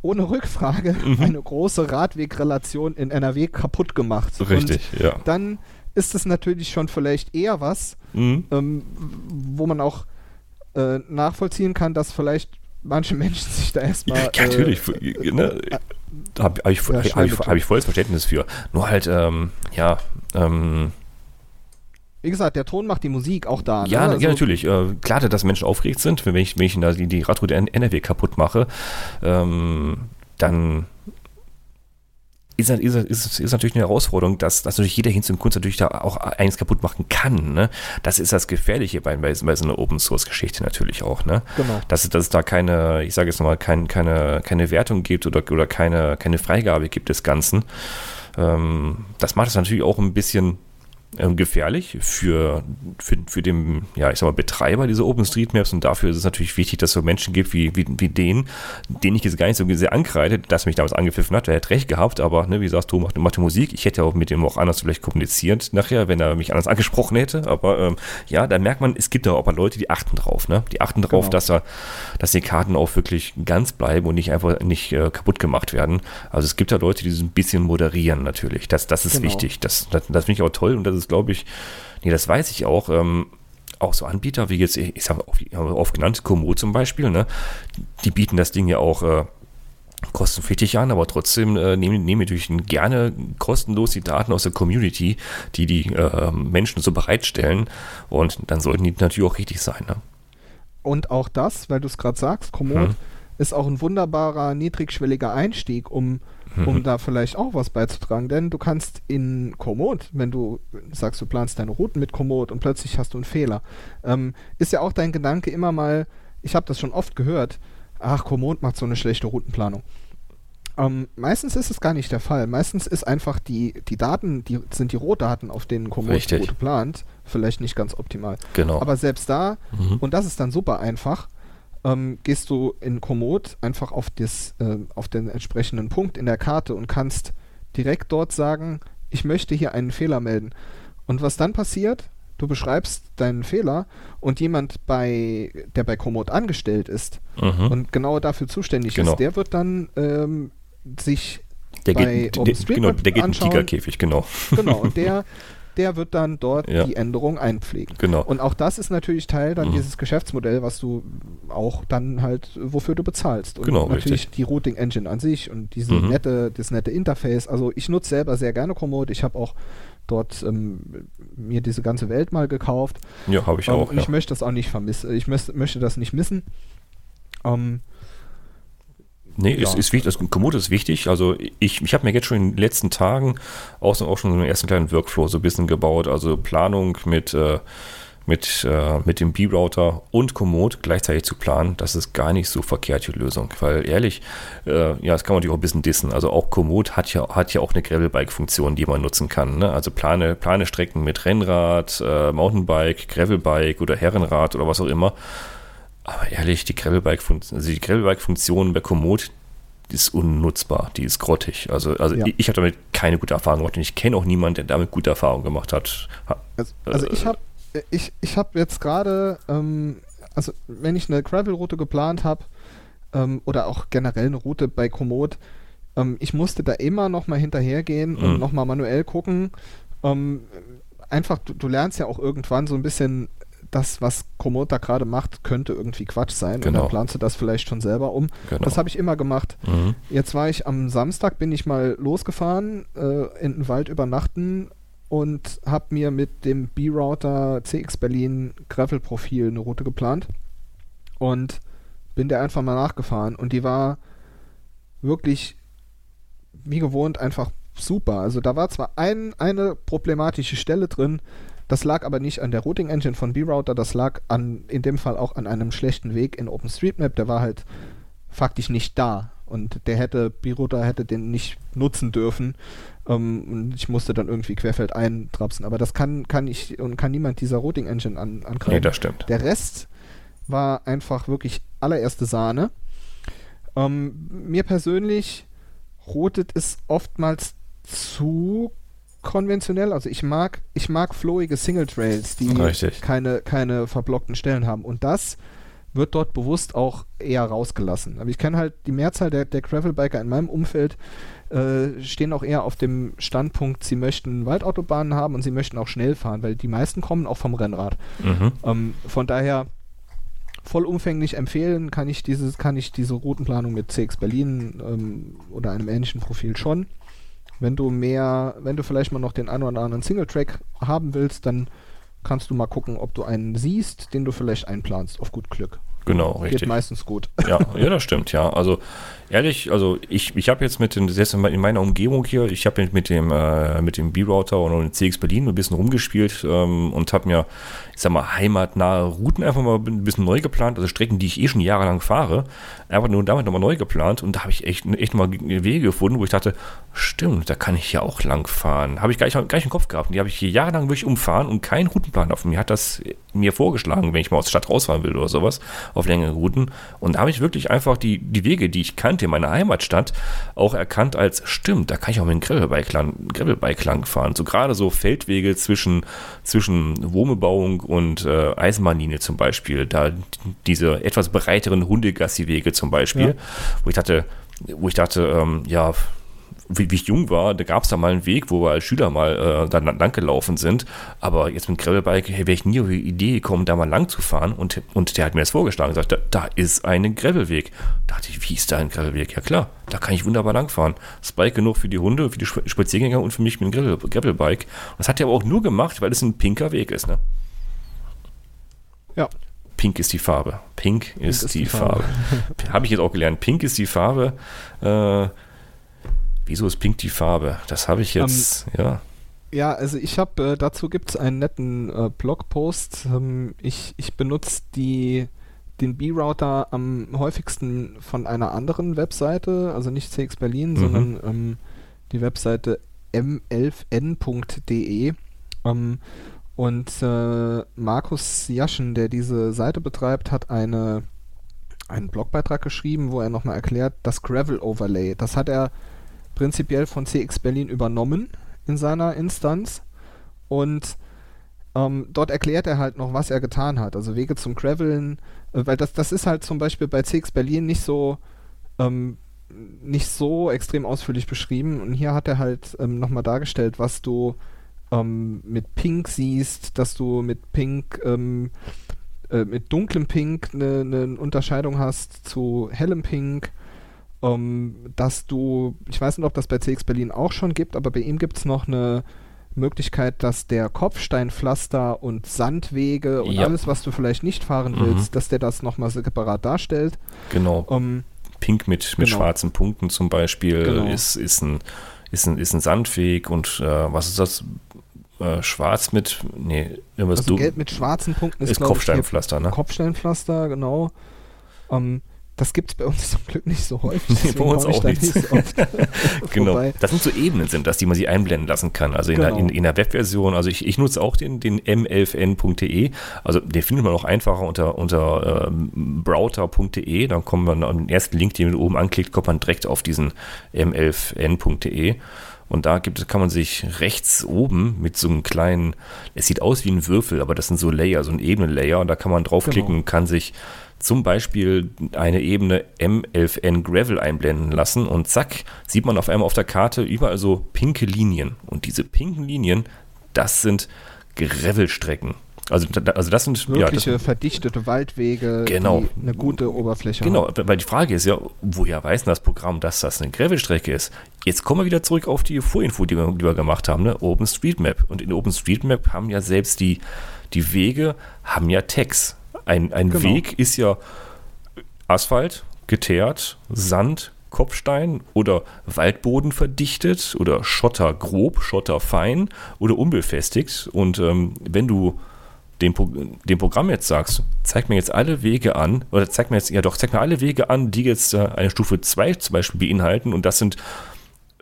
ohne Rückfrage Mhm. eine große Radwegrelation in NRW kaputt gemacht. Richtig, ja. Und dann ist es natürlich schon vielleicht eher was, Mhm. ähm, wo man auch äh, nachvollziehen kann, dass vielleicht manche Menschen sich da erstmal. Ja, natürlich. Äh, ne? Da habe hab ich, Ja, hab ich, hab ich volles Verständnis für. Nur halt, ähm, ja, ähm, wie gesagt, der Ton macht die Musik auch da. ja, ne? ja, natürlich. Äh, klar, dass Menschen aufgeregt sind, wenn ich, wenn ich da die, die Radroute NRW kaputt mache, ähm, dann ist, ist, ist, ist natürlich eine Herausforderung, dass, dass natürlich jeder Hinz und Kunst natürlich da auch eins kaputt machen kann. Ne? Das ist das Gefährliche bei, bei, bei so einer Open-Source-Geschichte natürlich auch. Ne? Genau. dass, es- dass es da keine, ich sage jetzt nochmal, kein, keine, keine Wertung gibt oder, oder keine, keine Freigabe gibt des Ganzen. Ähm, das macht es natürlich auch ein bisschen gefährlich für, für, für den, ja, ich sag mal, Betreiber dieser OpenStreetMaps und dafür ist es natürlich wichtig, dass es so Menschen gibt wie, wie, wie den, den ich jetzt gar nicht so sehr ankreide, dass er mich damals angepfiffen hat, der hat recht gehabt, aber ne, wie sagst du, macht, macht Musik, ich hätte auch mit dem auch anders vielleicht kommuniziert nachher, wenn er mich anders angesprochen hätte, aber ähm, ja, da merkt man, es gibt da auch Leute, die achten drauf, ne, die achten drauf, Genau. dass er, dass die Karten auch wirklich ganz bleiben und nicht einfach nicht äh, kaputt gemacht werden. Also es gibt da Leute, die so ein bisschen moderieren natürlich. Das, das ist Genau. wichtig. Das, das, das finde ich auch toll und das ist, glaube ich, nee, das weiß ich auch. Ähm, auch so Anbieter wie jetzt, ich sage oft genannt, Komoot zum Beispiel, ne? Die bieten das Ding ja auch äh, kostenpflichtig an, aber trotzdem äh, nehmen, nehmen natürlich gerne kostenlos die Daten aus der Community, die die äh, Menschen so bereitstellen und dann sollten die natürlich auch richtig sein. Ne? Und auch das, weil du es gerade sagst, Komoot Mhm. ist auch ein wunderbarer, niedrigschwelliger Einstieg, um, um Mhm. da vielleicht auch was beizutragen. Denn du kannst in Komoot, wenn du sagst, du planst deine Routen mit Komoot und plötzlich hast du einen Fehler, ähm, ist ja auch dein Gedanke immer mal, ich habe das schon oft gehört, ach, Komoot macht so eine schlechte Routenplanung. Ähm, meistens ist es gar nicht der Fall. Meistens ist einfach die, die Daten, die sind die Rohdaten, auf denen Komoot die. Route plant, vielleicht nicht ganz optimal. Genau. Aber selbst da, Mhm. und das ist dann super einfach, ähm, gehst du in Komoot einfach auf, das, äh, auf den entsprechenden Punkt in der Karte und kannst direkt dort sagen, ich möchte hier einen Fehler melden. Und was dann passiert, du beschreibst deinen Fehler und jemand bei, der bei Komoot angestellt ist Mhm. und genau dafür zuständig Genau. ist, der wird dann ähm, sich Der bei geht, der, genau, der geht in den. Tigerkäfig, genau. genau, und der, der wird dann dort Ja. die Änderung einpflegen. Genau. Und auch das ist natürlich Teil dann Mhm. dieses Geschäftsmodell, was du auch dann halt, wofür du bezahlst. Und Genau, natürlich richtig. die Routing Engine an sich und diese Mhm. nette, das nette Interface. Also ich nutze selber sehr gerne Komoot. Ich habe auch dort ähm, mir diese ganze Welt mal gekauft. ja, habe ich Ähm, auch. und Ja. ich möchte das auch nicht vermissen. Ich möchte das nicht missen. Ähm, Nee, ja. ist, ist wichtig, das Komoot ist wichtig. Also ich, ich habe mir jetzt schon in den letzten Tagen auch, auch schon so einen ersten kleinen Workflow so ein bisschen gebaut. Also Planung mit, äh, mit, äh, mit dem B-Router und Komoot gleichzeitig zu planen, das ist gar nicht so verkehrt die Lösung. Weil ehrlich, äh, ja, das kann man natürlich auch ein bisschen dissen. Also auch Komoot hat ja, hat ja auch eine Gravelbike-Funktion, die man nutzen kann. Ne? Also plane, plane Strecken mit Rennrad, äh, Mountainbike, Gravelbike oder Herrenrad oder was auch immer. Aber ehrlich, die Gravelbike-Funktion also Gravelbike bei Komoot, die ist unnutzbar, die ist grottig. Also, also ja. ich, ich habe damit keine gute Erfahrung gemacht und ich kenne auch niemanden, der damit gute Erfahrungen gemacht hat. Also, also ich habe ich, ich hab jetzt gerade, ähm, also wenn ich eine Gravel-Route geplant habe ähm, oder auch generell eine Route bei Komoot, ähm, ich musste da immer noch mal hinterhergehen und mhm. noch mal manuell gucken. Ähm, einfach, du, du lernst ja auch irgendwann so ein bisschen das, was Komoot da gerade macht, könnte irgendwie Quatsch sein. Genau. Und dann planst du das vielleicht schon selber um. Genau. Das habe ich immer gemacht. Mhm. Jetzt war ich am Samstag, bin ich mal losgefahren, äh, in den Wald übernachten und habe mir mit dem B-Router CX Berlin Gravel-Profil eine Route geplant. Und bin der einfach mal nachgefahren. Und die war wirklich wie gewohnt einfach super. Also da war zwar ein, eine problematische Stelle drin, das lag aber nicht an der Routing Engine von B-Router, das lag an, in dem Fall auch an einem schlechten Weg in OpenStreetMap. Der war halt faktisch nicht da. Und der hätte, B-Router hätte den nicht nutzen dürfen. Ähm, und ich musste dann irgendwie querfeld eintrapsen. Aber das kann, kann ich und kann niemand dieser Routing Engine an, angreifen. Nee, das stimmt. Der Rest war einfach wirklich allererste Sahne. Ähm, mir persönlich routet es oftmals zu konventionell. Also ich mag, ich mag flowige Single Trails, die keine, keine verblockten Stellen haben. Und das wird dort bewusst auch eher rausgelassen. Aber ich kenne halt die Mehrzahl der, der Gravelbiker in meinem Umfeld äh, stehen auch eher auf dem Standpunkt, sie möchten Waldautobahnen haben und sie möchten auch schnell fahren, weil die meisten kommen auch vom Rennrad. Mhm. Ähm, von daher vollumfänglich empfehlen kann ich dieses, kann ich diese Routenplanung mit CX Berlin ähm, oder einem ähnlichen Profil schon. Wenn du mehr, wenn du vielleicht mal noch den einen oder anderen Singletrack haben willst, dann kannst du mal gucken, ob du einen siehst, den du vielleicht einplanst, auf gut Glück. Genau, richtig. Geht meistens gut. Ja, ja, das stimmt, ja. Also ehrlich, also ich, ich habe jetzt mit den, selbst in meiner Umgebung hier, ich habe mit dem, äh, mit dem B-Router und dem CX Berlin ein bisschen rumgespielt ähm, und habe mir, ich sag mal, heimatnahe Routen einfach mal ein bisschen neu geplant, also Strecken, die ich eh schon jahrelang fahre, einfach nur damit nochmal neu geplant und da habe ich echt, echt mal Wege gefunden, wo ich dachte, stimmt, da kann ich ja auch lang fahren. Habe ich gar nicht, gar nicht im Kopf gehabt. Und die habe ich hier jahrelang wirklich umfahren und keinen Routenplan auf mir hat das mir vorgeschlagen, wenn ich mal aus der Stadt rausfahren will oder sowas, auf längere Routen. Und da habe ich wirklich einfach die, die Wege, die ich kannte in meiner Heimatstadt, auch erkannt als, stimmt, da kann ich auch mit dem Gravelbike lang, lang fahren. So gerade so Feldwege zwischen, zwischen Wohnbebauung und äh, Eisenbahnlinie zum Beispiel. Da diese etwas breiteren Hundegassi-Wege zum Beispiel, ja. wo ich dachte, wo ich dachte, ähm, ja, wie, wie, ich jung war, da gab es da mal einen Weg, wo wir als Schüler mal äh, da lang gelaufen sind. Aber jetzt mit Gravelbike hey, wäre ich nie auf die Idee gekommen, da mal lang zu fahren. Und, und der hat mir das vorgeschlagen und gesagt, da, da ist ein Gravelweg. Da dachte ich, wie ist da ein Gravelweg? Ja klar, da kann ich wunderbar lang fahren. Das Bike genug für die Hunde, für die Spaziergänger und für mich mit dem Gravel, Gravelbike. Und das hat er aber auch nur gemacht, weil es ein pinker Weg ist. Ne? Ja. Pink ist die Farbe. Pink ist, Pink ist die, die, Farbe. Farbe. Habe ich jetzt auch gelernt. Pink ist die Farbe. Äh, Wieso ist pink die Farbe? Das habe ich jetzt, um, ähm, ja. Ja, also ich habe, äh, dazu gibt es einen netten äh, Blogpost. Ähm, ich, ich benutze die, den B-Router am häufigsten von einer anderen Webseite, also nicht CX Berlin, mhm. sondern ähm, die Webseite m11n.de. Ähm, und äh, Markus Jaschen, der diese Seite betreibt, hat eine, einen Blogbeitrag geschrieben, wo er nochmal erklärt, das Gravel Overlay. Das hat er prinzipiell von CX Berlin übernommen in seiner Instanz und ähm, dort erklärt er halt noch, was er getan hat. Also Wege zum Graveln, äh, weil das, das ist halt zum Beispiel bei CX Berlin nicht so ähm, nicht so extrem ausführlich beschrieben und hier hat er halt ähm, nochmal dargestellt, was du ähm, mit Pink siehst, dass du mit Pink ähm, äh, mit dunklem Pink eine ne Unterscheidung hast zu hellem Pink ähm, dass du, ich weiß nicht, ob das bei CX Berlin auch schon gibt, aber bei ihm gibt es noch eine Möglichkeit, dass der Kopfsteinpflaster und Sandwege und ja. alles, was du vielleicht nicht fahren mhm. willst, dass der das nochmal separat darstellt. Genau. Ähm, Pink mit, mit Genau. schwarzen Punkten zum Beispiel Genau. ist, ist, ein, ist, ein, ist ein Sandweg und äh, was ist das? Äh, schwarz mit, nee, irgendwas Also du, gelb mit schwarzen Punkten ist, ist ich, Kopfsteinpflaster, ne? Kopfsteinpflaster, genau. Ähm, das gibt es bei uns zum Glück nicht so häufig. Nee, bei uns auch nicht. so Genau. vorbei. Das sind so Ebenen, sind das, die man sich einblenden lassen kann. Also in, Genau. der, in, in der Webversion, also ich, ich nutze auch den, den m11n.de, also den findet man auch einfacher unter, unter ähm, browser.de, dann kommt man an den ersten Link, den man oben anklickt, kommt man direkt auf diesen m11n.de. Und da gibt es, kann man sich rechts oben mit so einem kleinen, es sieht aus wie ein Würfel, aber das sind so Layer, so ein Ebenenlayer, und da kann man draufklicken Genau. und kann sich zum Beispiel eine Ebene M11N Gravel einblenden lassen und zack, sieht man auf einmal auf der Karte überall so pinke Linien. Und diese pinken Linien, das sind Gravelstrecken. Also, also das sind ja, das, Wirkliche verdichtete Waldwege, Genau. die eine gute Oberfläche Genau, haben. weil die Frage ist ja, woher weiß denn das Programm, dass das eine Gravelstrecke ist? Jetzt kommen wir wieder zurück auf die Vorinfo, die wir, die wir gemacht haben, ne? OpenStreetMap. Und in OpenStreetMap haben ja selbst die, die Wege, haben ja Tags. Ein, ein Genau. Weg ist ja Asphalt, geteert, Sand, Kopfstein oder Waldboden verdichtet oder Schotter grob, Schotter fein oder unbefestigt. Und ähm, wenn du dem, dem Programm jetzt sagst, zeig mir jetzt alle Wege an, oder zeig mir jetzt, ja doch, zeig mir alle Wege an, die jetzt äh, eine Stufe 2 zum Beispiel beinhalten und das sind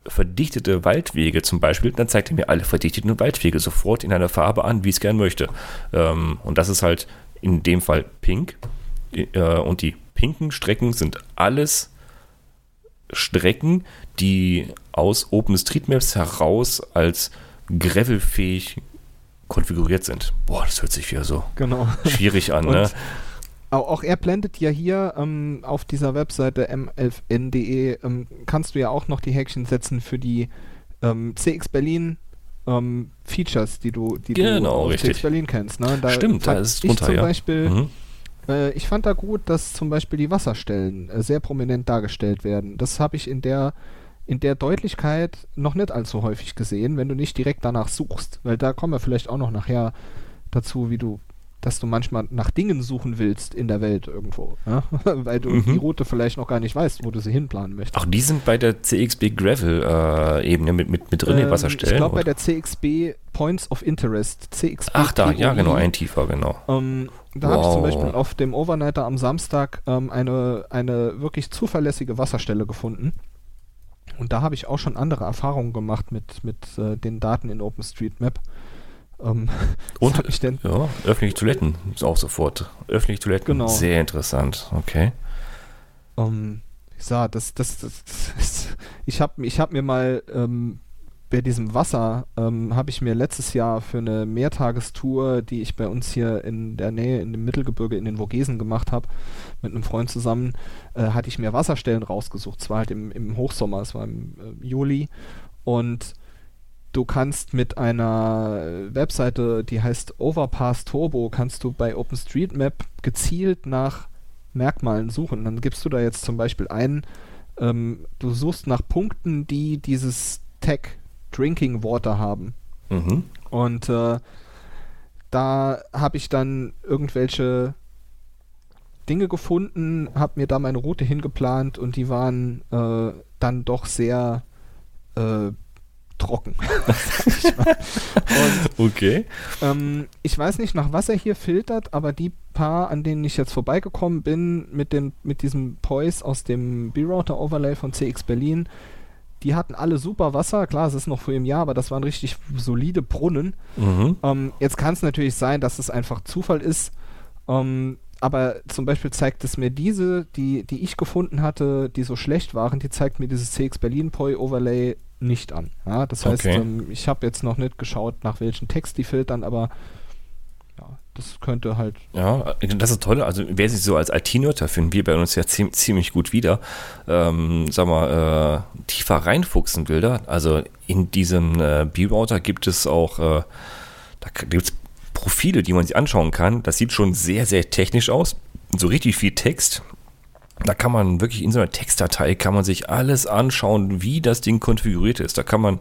verdichtete Waldwege zum Beispiel, dann zeigt er mir alle verdichteten Waldwege sofort in einer Farbe an, wie ich es gern möchte. Ähm, und das ist halt in dem Fall pink. Äh, und die pinken Strecken sind alles Strecken, die aus OpenStreetMaps heraus als gravelfähig konfiguriert sind. Boah, das hört sich wieder so Genau. schwierig an, ne? Auch, er blendet ja hier ähm, auf dieser Webseite m11n.de, ähm, kannst du ja auch noch die Häkchen setzen für die ähm, CX Berlin ähm, Features, die du, die du Genau, richtig. CX Berlin kennst. Ne? Da Stimmt, da ist es ich drunter, zum ja. Beispiel, Mhm. äh, ich fand da gut, dass zum Beispiel die Wasserstellen äh, sehr prominent dargestellt werden. Das habe ich in der in der Deutlichkeit noch nicht allzu häufig gesehen, wenn du nicht direkt danach suchst. Weil da kommen wir vielleicht auch noch nachher dazu, wie du, dass du manchmal nach Dingen suchen willst in der Welt irgendwo. Ja? Weil du Mhm. die Route vielleicht noch gar nicht weißt, wo du sie hinplanen möchtest. Ach, die sind bei der CXB Gravel-Ebene mit, mit, mit drin, Ähm, Wasserstellen? Ich glaube bei der CXB Points of Interest. CXB Ach, da, ja, genau, ein tiefer, genau. Ähm, da habe ich zum Wow. Beispiel auf dem Overnighter am Samstag ähm, eine, eine wirklich zuverlässige Wasserstelle gefunden. Und da habe ich auch schon andere Erfahrungen gemacht mit, mit äh, den Daten in OpenStreetMap. Ähm, Und- Ja, öffentliche Toiletten ist auch sofort. Öffentliche Toiletten, Genau. sehr interessant, okay. Ähm, ich sah, das, das, das, das ich habe ich hab mir mal ähm, bei diesem Wasser, ähm, habe ich mir letztes Jahr für eine Mehrtagestour, die ich bei uns hier in der Nähe, in dem Mittelgebirge, in den Vogesen gemacht habe, mit einem Freund zusammen, äh, hatte ich mir Wasserstellen rausgesucht. Es war halt im, im Hochsommer, es war im äh, Juli. Und du kannst mit einer Webseite, die heißt Overpass Turbo, kannst du bei OpenStreetMap gezielt nach Merkmalen suchen. Dann gibst du da jetzt zum Beispiel ein, ähm, du suchst nach Punkten, die dieses Tag Drinking Water haben. Mhm. Und äh, da habe ich dann irgendwelche Dinge gefunden, habe mir da meine Route hingeplant und die waren äh, dann doch sehr äh, trocken. und Okay. ähm, ich weiß nicht, nach was er hier filtert, aber die paar, an denen ich jetzt vorbeigekommen bin, mit, dem, mit diesem Poise aus dem B-Router Overlay von CX Berlin, die hatten alle super Wasser. Klar, es ist noch vor im Jahr, aber das waren richtig solide Brunnen. Mhm. Ähm, jetzt kann es natürlich sein, dass es einfach Zufall ist. Ähm, aber zum Beispiel zeigt es mir diese, die, die ich gefunden hatte, die so schlecht waren, die zeigt mir dieses CX Berlin Poi Overlay nicht an. Ja, das heißt, Okay. ähm, ich habe jetzt noch nicht geschaut, nach welchen Text die filtern, aber das könnte halt. Ja, das ist toll. Also wer sich so als IT-Nerd, finden wir bei uns ja ziemlich, ziemlich gut wieder, ähm, sag mal, äh, tiefer reinfuchsen will da. Also in diesem äh, B-Router gibt es auch, äh, da gibt es Profile, die man sich anschauen kann. Das sieht schon sehr, sehr technisch aus. So richtig viel Text. Da kann man wirklich in so einer Textdatei kann man sich alles anschauen, wie das Ding konfiguriert ist. Da kann man,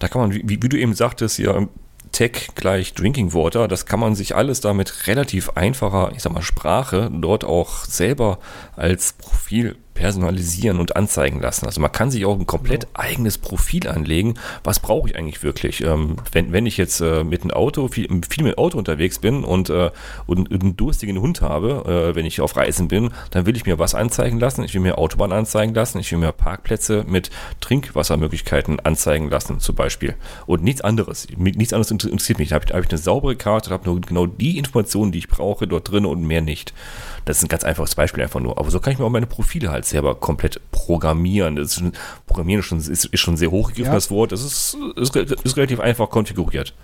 da kann man, wie, wie du eben sagtest, ja, Tech gleich Drinking Water, das kann man sich alles damit relativ einfacher, ich sag mal, Sprache dort auch selber als Profil personalisieren und anzeigen lassen. Also man kann sich auch ein komplett genau. eigenes Profil anlegen. Was brauche ich eigentlich wirklich? Ähm, wenn, wenn ich jetzt äh, mit einem Auto, viel, viel mit Auto unterwegs bin und, äh, und einen durstigen Hund habe, äh, wenn ich auf Reisen bin, dann will ich mir was anzeigen lassen. Ich will mir Autobahn anzeigen lassen. Ich will mir Parkplätze mit Trinkwassermöglichkeiten anzeigen lassen, zum Beispiel. Und nichts anderes. Nichts anderes interessiert mich. Da habe ich, hab ich eine saubere Karte, habe nur genau die Informationen, die ich brauche, dort drin und mehr nicht. Das ist ein ganz einfaches Beispiel einfach nur. Aber so kann ich mir auch meine Profile halt selber komplett programmieren. Das ist schon, Programmieren schon, ist, ist schon sehr hochgegriffen, ja. das Wort. Das ist, ist, ist, relativ einfach konfiguriert.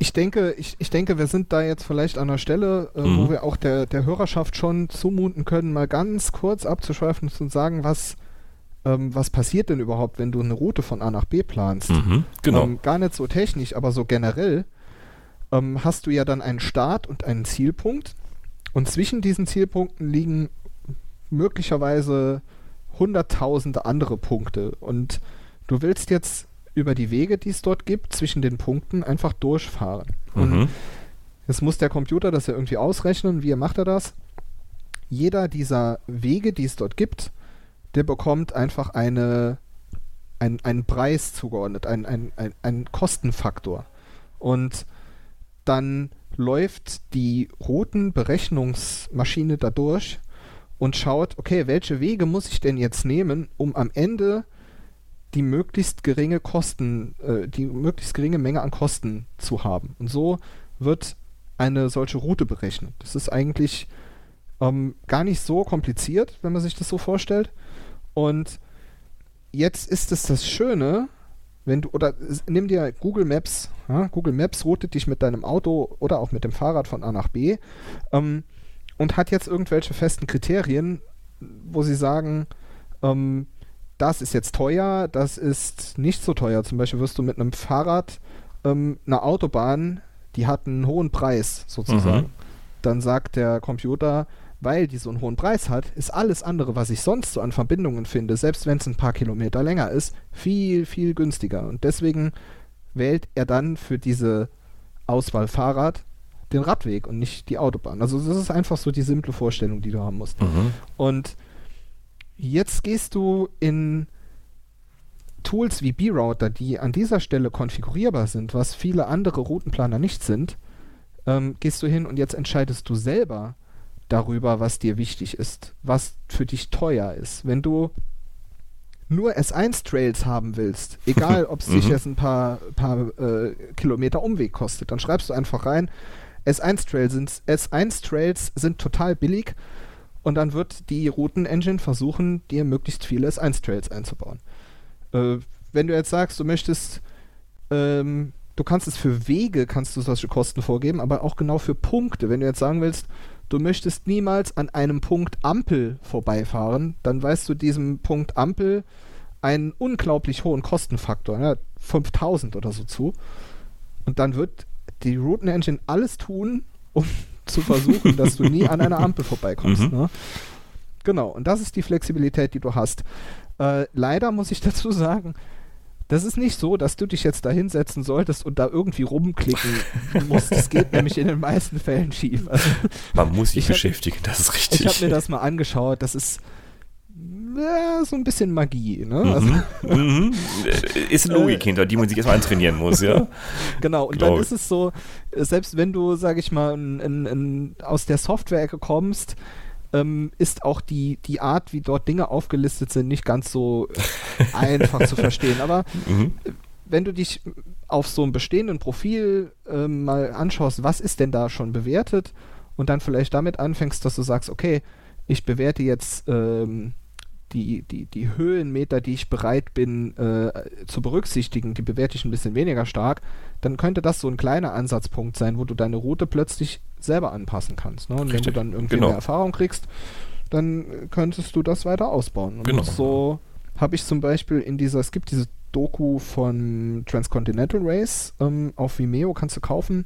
Ich denke, ich, ich denke, wir sind da jetzt vielleicht an einer Stelle, äh, mhm. wo wir auch der, der Hörerschaft schon zumuten können, mal ganz kurz abzuschweifen und zu sagen, was, ähm, was passiert denn überhaupt, wenn du eine Route von A nach B planst. Mhm, genau. Ähm, gar nicht so technisch, aber so generell ähm, hast du ja dann einen Start und einen Zielpunkt. Und zwischen diesen Zielpunkten liegen möglicherweise hunderttausende andere Punkte. Und du willst jetzt über die Wege, die es dort gibt, zwischen den Punkten einfach durchfahren. Mhm. Und jetzt muss der Computer das ja irgendwie ausrechnen. Wie macht er das? Jeder dieser Wege, die es dort gibt, der bekommt einfach eine, ein, einen Preis zugeordnet, einen ein, ein Kostenfaktor. Und dann läuft die Routenberechnungsmaschine da durch und schaut, okay, welche Wege muss ich denn jetzt nehmen, um am Ende die möglichst geringe Kosten, äh, die möglichst geringe Menge an Kosten zu haben. Und so wird eine solche Route berechnet. Das ist eigentlich ähm, gar nicht so kompliziert, wenn man sich das so vorstellt. Und jetzt ist es das Schöne, wenn du, oder nimm dir Google Maps, ja, Google Maps routet dich mit deinem Auto oder auch mit dem Fahrrad von A nach B ähm, und hat jetzt irgendwelche festen Kriterien, wo sie sagen, ähm, das ist jetzt teuer, das ist nicht so teuer. Zum Beispiel wirst du mit einem Fahrrad ähm, eine Autobahn, die hat einen hohen Preis sozusagen. Mhm. Dann sagt der Computer, weil die so einen hohen Preis hat, ist alles andere, was ich sonst so an Verbindungen finde, selbst wenn es ein paar Kilometer länger ist, viel, viel günstiger. Und deswegen wählt er dann für diese Auswahl Fahrrad den Radweg und nicht die Autobahn. Also das ist einfach so die simple Vorstellung, die du haben musst. Mhm. Und jetzt gehst du in Tools wie B-Router, die an dieser Stelle konfigurierbar sind, was viele andere Routenplaner nicht sind, ähm, gehst du hin und jetzt entscheidest du selber, darüber, was dir wichtig ist, was für dich teuer ist. Wenn du nur S1-Trails haben willst, egal ob es dich mhm. jetzt ein paar, paar äh, Kilometer Umweg kostet, dann schreibst du einfach rein, S1-Trails sind, S1-Trails sind total billig und dann wird die Routen-Engine versuchen, dir möglichst viele S1-Trails einzubauen. Äh, wenn du jetzt sagst, du möchtest, ähm, du kannst es für Wege, kannst du solche Kosten vorgeben, aber auch genau für Punkte. Wenn du jetzt sagen willst, du möchtest niemals an einem Punkt Ampel vorbeifahren, dann weißt du diesem Punkt Ampel einen unglaublich hohen Kostenfaktor, ne, 5000 oder so zu. Und dann wird die Routen Engine alles tun, um zu versuchen, dass du nie an einer Ampel vorbeikommst. Mhm. Ne? Genau, und das ist die Flexibilität, die du hast. Äh, leider muss ich dazu sagen, das ist nicht so, dass du dich jetzt da hinsetzen solltest und da irgendwie rumklicken musst. Das geht nämlich in den meisten Fällen schief. Also, Man muss sich beschäftigen, hab, das ist richtig. Ich habe mir das mal angeschaut, das ist ja, so ein bisschen Magie. Ne? Mhm. Also, mhm. Ist Logik äh, hinter, die man sich erstmal antrainieren muss, ja. Genau, und Glaub dann ist es so, selbst wenn du, sag ich mal, in, in, in, aus der Software-Ecke kommst, ähm, ist auch die, die Art, wie dort Dinge aufgelistet sind, nicht ganz so einfach zu verstehen. Aber mhm. wenn du dich auf so einem bestehenden Profil äh, mal anschaust, was ist denn da schon bewertet und dann vielleicht damit anfängst, dass du sagst, okay, ich bewerte jetzt ähm, die, die, die Höhenmeter, die ich bereit bin äh, zu berücksichtigen, die bewerte ich ein bisschen weniger stark, dann könnte das so ein kleiner Ansatzpunkt sein, wo du deine Route plötzlich selber anpassen kannst. Ne? Und Richtig. wenn du dann irgendwie genau. mehr Erfahrung kriegst, dann könntest du das weiter ausbauen. Und genau. so habe ich zum Beispiel in dieser, es gibt diese Doku von Transcontinental Race ähm, auf Vimeo, kannst du kaufen.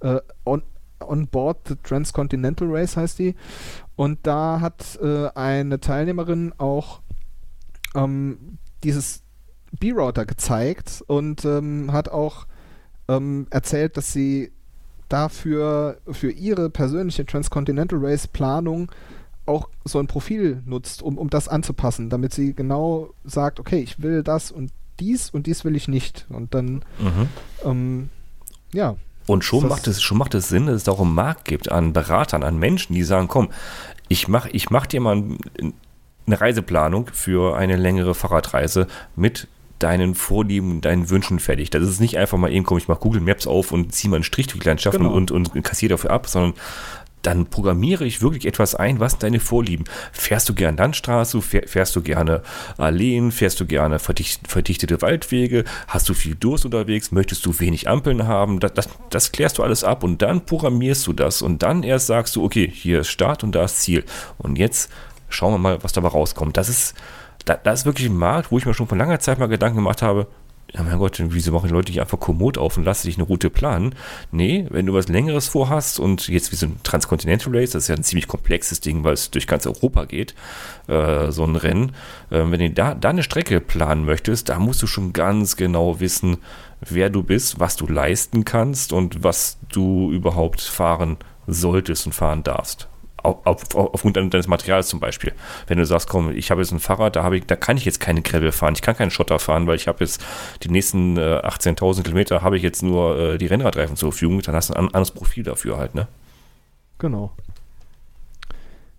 Äh, on, on Board the Transcontinental Race heißt die. Und da hat äh, eine Teilnehmerin auch ähm, dieses B-Router gezeigt und ähm, hat auch ähm, erzählt, dass sie dafür für ihre persönliche Transcontinental Race Planung auch so ein Profil nutzt, um, um das anzupassen, damit sie genau sagt, okay, ich will das und dies und dies will ich nicht. Und dann, mhm. ähm, ja. Und schon macht, es, schon macht es Sinn, dass es da auch einen Markt gibt an Beratern, an Menschen, die sagen, komm, ich mach, ich mach dir mal eine Reiseplanung für eine längere Fahrradreise mit deinen Vorlieben, deinen Wünschen fertig. Das ist nicht einfach mal eben, komm, ich mach Google Maps auf und ziehe mal einen Strich durch die Landschaft genau. und, und, und kassiere dafür ab, sondern dann programmiere ich wirklich etwas ein, was deine Vorlieben. Fährst du gerne Landstraße, fährst du gerne Alleen, fährst du gerne verdichtete Waldwege, hast du viel Durst unterwegs, möchtest du wenig Ampeln haben, das, das, das klärst du alles ab und dann programmierst du das und dann erst sagst du, okay, hier ist Start und da ist Ziel. Und jetzt schauen wir mal, was dabei rauskommt. Das ist, das ist wirklich ein Markt, wo ich mir schon vor langer Zeit mal Gedanken gemacht habe, ja mein Gott, wieso machen die Leute nicht einfach Komoot auf und lassen sich eine Route planen? Nee, wenn du was Längeres vorhast und jetzt wie so ein Transcontinental Race, das ist ja ein ziemlich komplexes Ding, weil es durch ganz Europa geht, äh, so ein Rennen, äh, wenn du da, da eine Strecke planen möchtest, da musst du schon ganz genau wissen, wer du bist, was du leisten kannst und was du überhaupt fahren solltest und fahren darfst auf, auf, aufgrund deines Materials zum Beispiel. Wenn du sagst, komm, ich habe jetzt ein Fahrrad, da, ich, da kann ich jetzt keine Gravel fahren, ich kann keinen Schotter fahren, weil ich habe jetzt die nächsten äh, 18.000 Kilometer habe ich jetzt nur äh, die Rennradreifen zur Verfügung, dann hast du ein anderes Profil dafür halt, ne? Genau.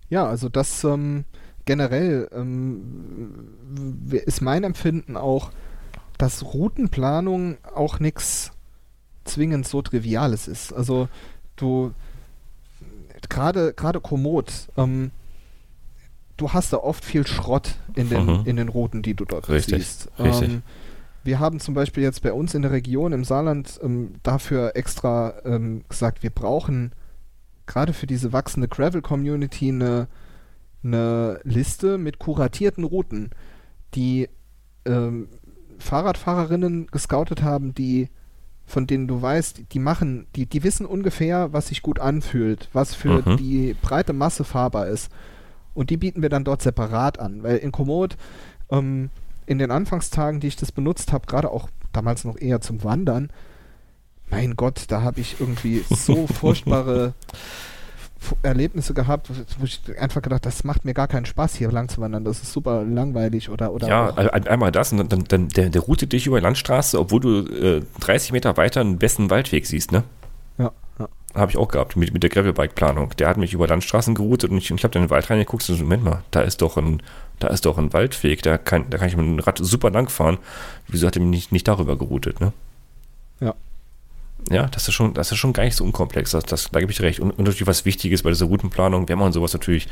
Ja, also das ähm, generell ähm, ist mein Empfinden auch, dass Routenplanung auch nichts zwingend so Triviales ist. Also du gerade gerade Komoot, ähm, du hast da oft viel Schrott in den, mhm. in den Routen, die du dort richtig, siehst. Richtig. Ähm, wir haben zum Beispiel jetzt bei uns in der Region im Saarland ähm, dafür extra ähm, gesagt, wir brauchen gerade für diese wachsende Gravel-Community eine, eine Liste mit kuratierten Routen, die ähm, Fahrradfahrerinnen gescoutet haben, die von denen du weißt, die machen, die, die wissen ungefähr, was sich gut anfühlt, was für mhm. die breite Masse fahrbar ist. Und die bieten wir dann dort separat an, weil in Komoot ähm, in den Anfangstagen, die ich das benutzt habe, gerade auch damals noch eher zum Wandern, mein Gott, da habe ich irgendwie so furchtbare Erlebnisse gehabt, wo ich einfach gedacht, das macht mir gar keinen Spaß, hier lang zu wandern. Das ist super langweilig oder. oder ja, einmal das und dann, dann der, der routet dich über die Landstraße, obwohl du äh, 30 Meter weiter einen besten Waldweg siehst, ne? Ja. ja. Habe ich auch gehabt mit, mit der Gravelbike-Planung. Der hat mich über Landstraßen geroutet und ich, ich habe dann in den Wald reingeguckt und so, Moment mal, da ist doch ein, da ist doch ein Waldweg, da kann, da kann ich mit dem Rad super lang fahren. Wieso hat er mich nicht, nicht darüber geroutet, ne? Ja. Das ist schon, das ist schon gar nicht so unkomplex. Das, das, da gebe ich recht. Und, und natürlich was Wichtiges bei dieser Routenplanung, wenn man sowas natürlich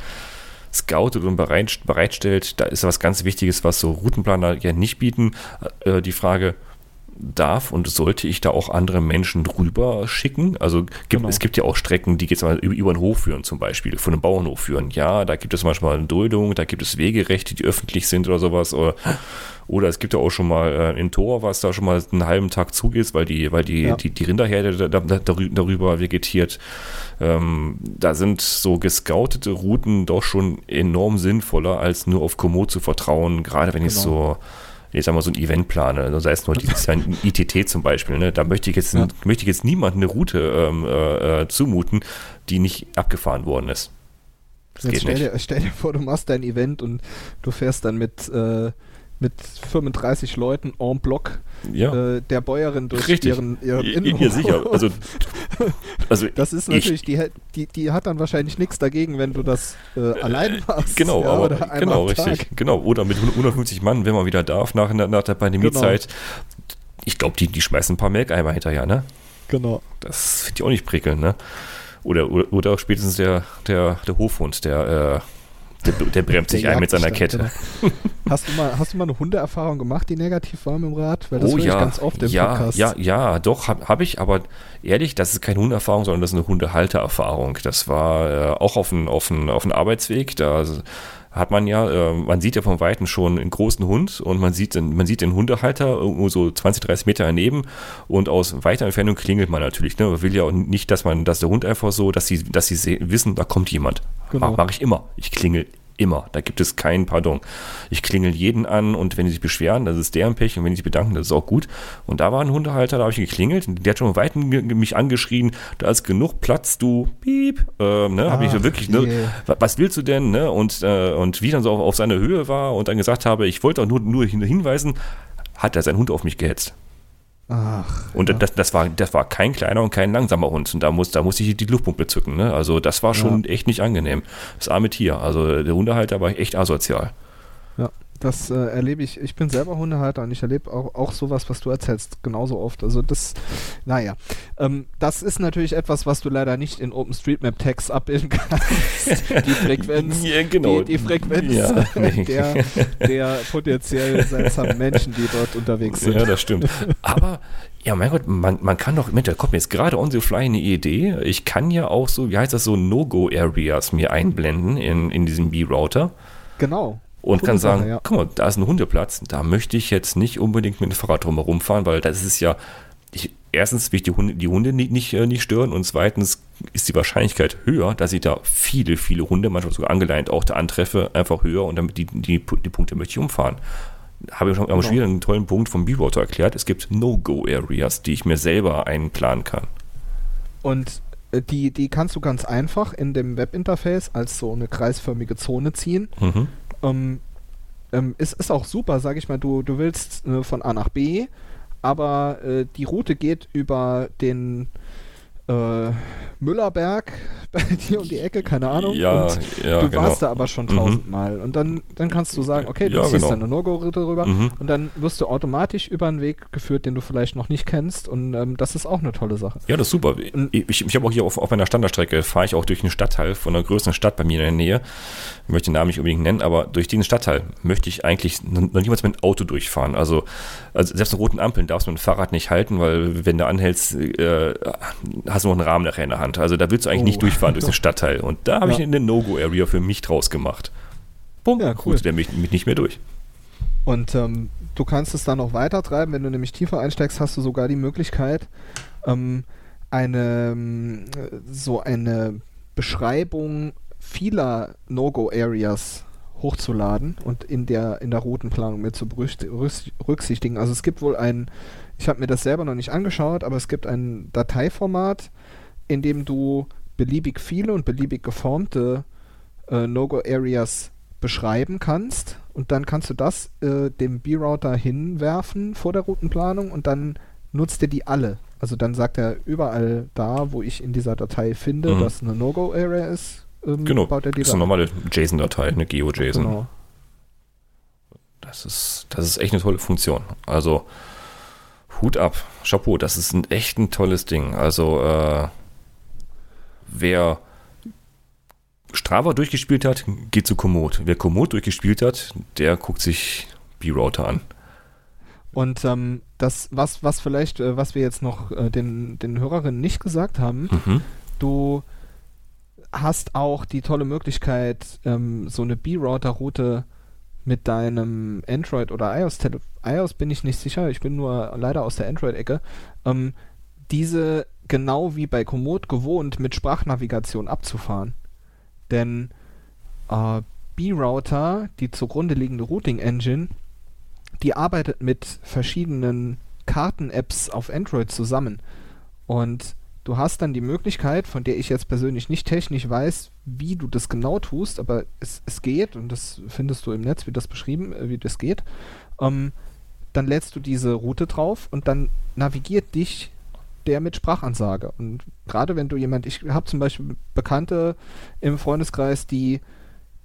scoutet und bereit, bereitstellt, da ist was ganz Wichtiges, was so Routenplaner ja nicht bieten. Äh, die Frage, darf und sollte ich da auch andere Menschen drüber schicken? Also gibt, genau. es gibt ja auch Strecken, die jetzt mal über, den Hof führen zum Beispiel, von einem Bauernhof führen. Ja, da gibt es manchmal eine Duldung, da gibt es Wegerechte, die öffentlich sind oder sowas. Oder, oder es gibt ja auch schon mal äh, ein Tor, was da schon mal einen halben Tag zugeht, weil die, weil die, ja. die, die Rinderherde da, da, darüber vegetiert. Ähm, da sind so gescoutete Routen doch schon enorm sinnvoller, als nur auf Komoot zu vertrauen, gerade wenn genau. ich so ich sag mal, so ein Event plane, also sei es nur dieses ein ITT zum Beispiel, ne? da möchte ich jetzt, ja. möchte ich jetzt niemandem eine Route ähm, äh, äh, zumuten, die nicht abgefahren worden ist. Das jetzt stell dir, stell, dir, vor, du machst dein Event und du fährst dann mit, äh, mit 35 Leuten en bloc ja. äh, der Bäuerin durch Richtig. ihren, ihren Innenhof. Ja, sicher. Also, also das ist natürlich, die, die, die hat dann wahrscheinlich nichts dagegen, wenn du das äh, allein machst. Genau, ja, aber, genau, richtig. Genau, oder mit 150 Mann, wenn man wieder darf, nach, nach der Pandemiezeit. Genau. Ich glaube, die, die schmeißen ein paar Melkeimer hinterher, ne? Genau. Das finde ich auch nicht prickeln, ne? Oder, oder, oder spätestens der, der, der Hofhund, der äh, der, der bremst sich ein mit seiner Kette. Genau. Hast du, mal, hast du mal eine Hundeerfahrung gemacht, die negativ war mit dem Rad? Weil das oh ja, ganz oft im ja, Podcast. Ja, ja, doch, habe hab ich, aber ehrlich, das ist keine Hundeerfahrung, sondern das ist eine Hundehaltererfahrung. Das war äh, auch auf einem auf auf Arbeitsweg. Da hat man ja, äh, man sieht ja vom Weiten schon einen großen Hund und man sieht, man sieht den Hundehalter irgendwo so 20, 30 Meter daneben und aus weiter Entfernung klingelt man natürlich. Ne? Man will ja auch nicht, dass man, dass der Hund einfach so, dass sie, dass sie wissen, da kommt jemand. Genau. Mache ich immer. Ich klingel Immer. Da gibt es keinen Pardon. Ich klingel jeden an und wenn die sich beschweren, das ist deren Pech und wenn die sich bedanken, das ist auch gut. Und da war ein Hundehalter, da habe ich geklingelt, der hat schon weit mich angeschrien, da ist genug Platz, du piep. Äh, ne, habe ich so wirklich, ne, was willst du denn? Ne? Und, äh, und wie dann so auf, auf seine Höhe war und dann gesagt habe, ich wollte auch nur, nur hinweisen, hat er seinen Hund auf mich gehetzt. Ach, und ja. das, das, war, das war kein kleiner und kein langsamer Hund. Und da, muss, da musste ich die Luftpumpe zücken. Ne? Also das war schon ja. echt nicht angenehm. Das arme Tier. Also der Hundehalter war echt asozial. Ja. Das äh, erlebe ich. Ich bin selber Hundehalter und ich erlebe auch, auch sowas, was du erzählst, genauso oft. Also das, naja. Ähm, das ist natürlich etwas, was du leider nicht in OpenStreetMap-Tags abbilden kannst. die Frequenz, ja, genau. die, die Frequenz ja, nee. der, der potenziell seltsamen Menschen, die dort unterwegs sind. Ja, das stimmt. Aber ja, mein Gott, man, man kann doch, Mensch, da kommt mir jetzt gerade on the fly eine Idee. Ich kann ja auch so, wie heißt das, so No-Go-Areas mir einblenden in, in diesem B-Router. Genau und kann sagen, ja. guck mal, da ist ein Hundeplatz, da möchte ich jetzt nicht unbedingt mit dem Fahrrad drumherum fahren, weil das ist ja, ich, erstens will ich die Hunde, die Hunde nicht, nicht, äh, nicht stören und zweitens ist die Wahrscheinlichkeit höher, dass ich da viele, viele Hunde, manchmal sogar angeleint, auch da antreffe, einfach höher und damit die, die, die Punkte möchte ich umfahren. Habe ich schon, genau. schon wieder einen tollen Punkt vom B-Router erklärt. Es gibt No-Go-Areas, die ich mir selber einplanen kann. Und äh, die, die kannst du ganz einfach in dem Webinterface als so eine kreisförmige Zone ziehen. Mhm. Ähm, ähm, ist, ist auch super, sag ich mal, du, du willst äh, von A nach B, aber äh, die Route geht über den äh, Müllerberg bei dir um die Ecke, keine Ahnung. Ja, und ja, du genau. warst da aber schon mhm. tausendmal. Mhm. Und dann, dann kannst du sagen, okay, du ja, ziehst genau. eine No-Go-Route rüber mhm. und dann wirst du automatisch über einen Weg geführt, den du vielleicht noch nicht kennst. Und ähm, das ist auch eine tolle Sache. Ja, das ist super. Ich, ich habe auch hier auf, auf meiner Standardstrecke, fahre ich auch durch einen Stadtteil von einer größeren Stadt bei mir in der Nähe. Ich möchte den Namen nicht unbedingt nennen, aber durch diesen Stadtteil möchte ich eigentlich noch niemals mit dem Auto durchfahren. Also, also selbst in roten Ampeln darfst du mit dem Fahrrad nicht halten, weil wenn du anhältst, äh, hast du noch einen Rahmen nachher in der Hand. Also da willst du eigentlich oh. nicht durchfahren durch den Stadtteil. Und da habe ja. ich eine No-Go-Area für mich draus gemacht. Bumm, ja, cool. der mich, mich nicht mehr durch. Und ähm, du kannst es dann noch weiter treiben. Wenn du nämlich tiefer einsteigst, hast du sogar die Möglichkeit, ähm, eine ähm, so eine Beschreibung vieler No-Go-Areas hochzuladen und in der in der Routenplanung mit zu berücksichtigen. Also es gibt wohl ein, ich habe mir das selber noch nicht angeschaut, aber es gibt ein Dateiformat, in dem du beliebig viele und beliebig geformte äh, No-Go-Areas beschreiben kannst und dann kannst du das äh, dem B-Router hinwerfen vor der Routenplanung und dann nutzt er die alle. Also dann sagt er überall da, wo ich in dieser Datei finde, mhm. dass eine No-Go-Area ist, ähm, genau, baut er die das ist eine normale JSON-Datei, eine GeoJSON. Genau. Das ist, das ist echt eine tolle Funktion. Also Hut ab, Chapeau, das ist ein echt ein tolles Ding. Also äh, wer Strava durchgespielt hat, geht zu Komoot. Wer Komoot durchgespielt hat, der guckt sich B-Router an. Und ähm, das, was, was vielleicht, äh, was wir jetzt noch äh, den, den Hörerinnen nicht gesagt haben, mhm. du hast auch die tolle Möglichkeit, ähm, so eine B-Router-Route mit deinem Android oder iOS, iOS bin ich nicht sicher, ich bin nur leider aus der Android-Ecke, ähm, diese genau wie bei Komoot gewohnt, mit Sprachnavigation abzufahren. Denn äh, B-Router, die zugrunde liegende Routing Engine, die arbeitet mit verschiedenen Karten-Apps auf Android zusammen. Und du hast dann die Möglichkeit, von der ich jetzt persönlich nicht technisch weiß, wie du das genau tust, aber es, es geht, und das findest du im Netz, wie das beschrieben, äh, wie das geht. Ähm, dann lädst du diese Route drauf und dann navigiert dich der mit Sprachansage. Und gerade wenn du jemand, ich habe zum Beispiel Bekannte im Freundeskreis, die,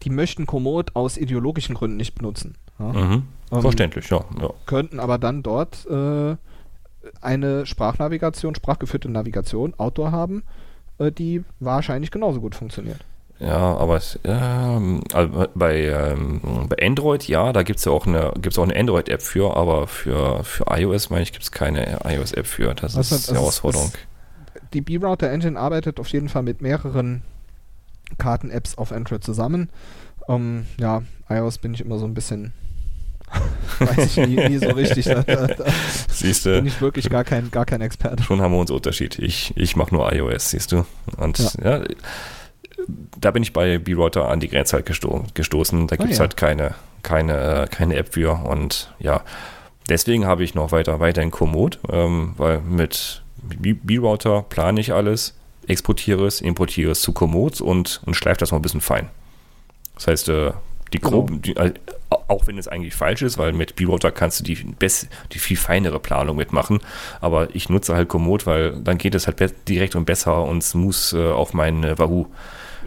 die möchten Komoot aus ideologischen Gründen nicht benutzen. Ja? Mhm. Ähm, Verständlich, ja, ja, Könnten aber dann dort äh, eine Sprachnavigation, sprachgeführte Navigation, Outdoor haben, äh, die wahrscheinlich genauso gut funktioniert. Ja, aber ähm, also bei, ähm, bei Android, ja, da gibt es ja auch eine, gibt's auch eine Android-App für, aber für, für iOS, meine ich, gibt es keine iOS-App für. Das also, ist die Herausforderung. Ist, die B-Router Engine arbeitet auf jeden Fall mit mehreren Karten-Apps auf Android zusammen. Um, ja, iOS bin ich immer so ein bisschen weiß ich nie, nie so richtig. Da, da, da siehst du? Bin ich wirklich gar kein, gar kein Experte. Schon haben wir uns Unterschied. Ich, ich mache nur iOS, siehst du. Und ja, ja da bin ich bei B-Router an die Grenze halt gesto gestoßen. Da gibt es Ah, ja. halt keine, keine, keine App für und ja, deswegen habe ich noch weiter, weiterhin Komoot, ähm, weil mit B-Router plane ich alles, exportiere es, importiere es zu Komoot und, und schleife das mal ein bisschen fein. Das heißt, äh, die Genau. groben, die, äh, auch wenn es eigentlich falsch ist, weil mit B-Router kannst du die, best, die viel feinere Planung mitmachen, aber ich nutze halt Komoot, weil dann geht es halt direkt und besser und smooth äh, auf meinen äh, Wahoo.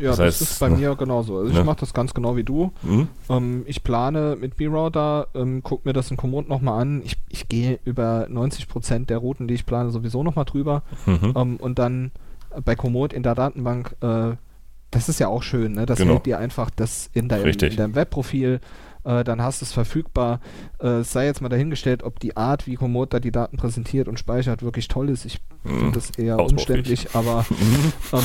Ja, Das das, heißt, ist bei ne? mir genauso. Also Ne? ich mache das ganz genau wie du. Mhm. Ähm, ich plane mit B-Router, ähm, guck mir das in Komoot nochmal an. Ich, ich gehe über 90% der Routen, die ich plane, sowieso nochmal drüber. Mhm. Ähm, und dann bei Komoot in der Datenbank, äh, das ist ja auch schön, ne? Das Genau. dir einfach das in deinem, in deinem Webprofil, äh, dann hast du es verfügbar. Äh, es sei jetzt mal dahingestellt, ob die Art, wie Komoot da die Daten präsentiert und speichert, wirklich toll ist. Ich Mhm. finde das eher umständlich, aber ähm,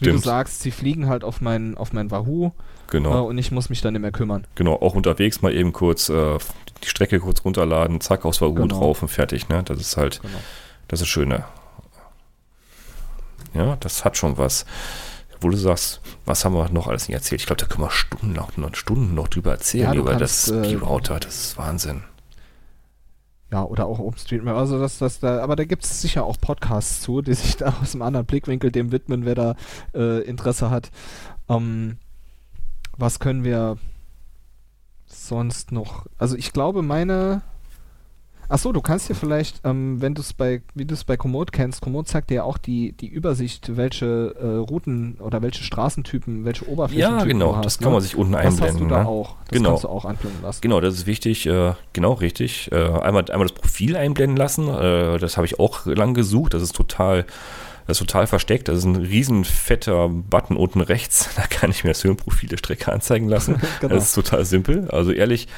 wie du sagst, sie fliegen halt auf mein, auf mein Wahoo genau. äh, und ich muss mich dann nicht mehr kümmern. Genau, auch unterwegs mal eben kurz äh, die Strecke kurz runterladen, zack, aufs Wahoo Genau. drauf und fertig. Ne? Das ist halt, Genau. das ist Schöne. Ja, das hat schon was. Wo du sagst, was haben wir noch alles nicht erzählt? Ich glaube, da können wir Stunden noch, noch, Stunden noch drüber erzählen, Ja, über kannst, das äh, B-Router. Das ist Wahnsinn. Ja, oder auch OpenStreetMap. Also das, das da, aber da gibt es sicher auch Podcasts zu, die sich da aus einem anderen Blickwinkel dem widmen, wer da äh, Interesse hat. Ähm, was können wir sonst noch? Also ich glaube, meine. Ach so, du kannst dir vielleicht, ähm, wenn du es bei, wie du es bei Komoot kennst, Komoot zeigt dir ja auch die, die Übersicht, welche äh, Routen oder welche Straßentypen, welche Oberflächen Ja, genau, hast. das kann ne? man sich unten Das hast du einblenden. da ne? auch. Das Genau. kannst du auch anblenden lassen. Genau, das ist wichtig, äh, genau richtig. Äh, einmal, einmal das Profil einblenden lassen, äh, das habe ich auch lang gesucht, das ist total, das ist total versteckt. Das ist ein riesen fetter Button unten rechts, da kann ich mir das Höhenprofil der Strecke anzeigen lassen. Genau. Das ist total simpel. Also ehrlich,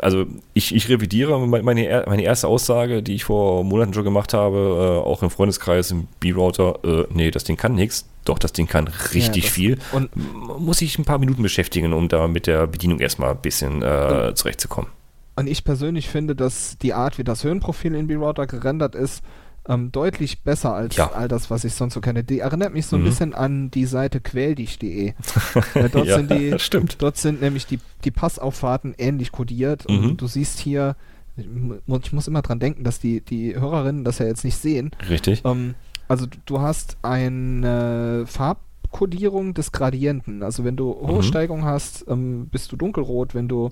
also ich, ich revidiere me- meine, meine erste Aussage, die ich vor Monaten schon gemacht habe, äh, auch im Freundeskreis, im B-Router, äh, nee, das Ding kann nichts. Doch, das Ding kann richtig das- viel. Und Muss ich ein paar Minuten beschäftigen, um da mit der Bedienung erstmal ein bisschen äh, zurechtzukommen. Und ich persönlich finde, dass die Art, wie das Höhenprofil in B-Router gerendert ist, ähm, deutlich besser als Ja. all das, was ich sonst so kenne. Die erinnert mich so ein Mhm. bisschen an die Seite quäldich.de. Dort ja, sind die, stimmt. dort sind nämlich die, die Passauffahrten ähnlich kodiert. Mhm. Und du siehst hier, ich mu- ich muss immer dran denken, dass die, die Hörerinnen das ja jetzt nicht sehen. Richtig. Ähm, also du, hast eine Farbkodierung des Gradienten. Also wenn du hohe Mhm. Steigung hast, ähm, bist du dunkelrot. Wenn du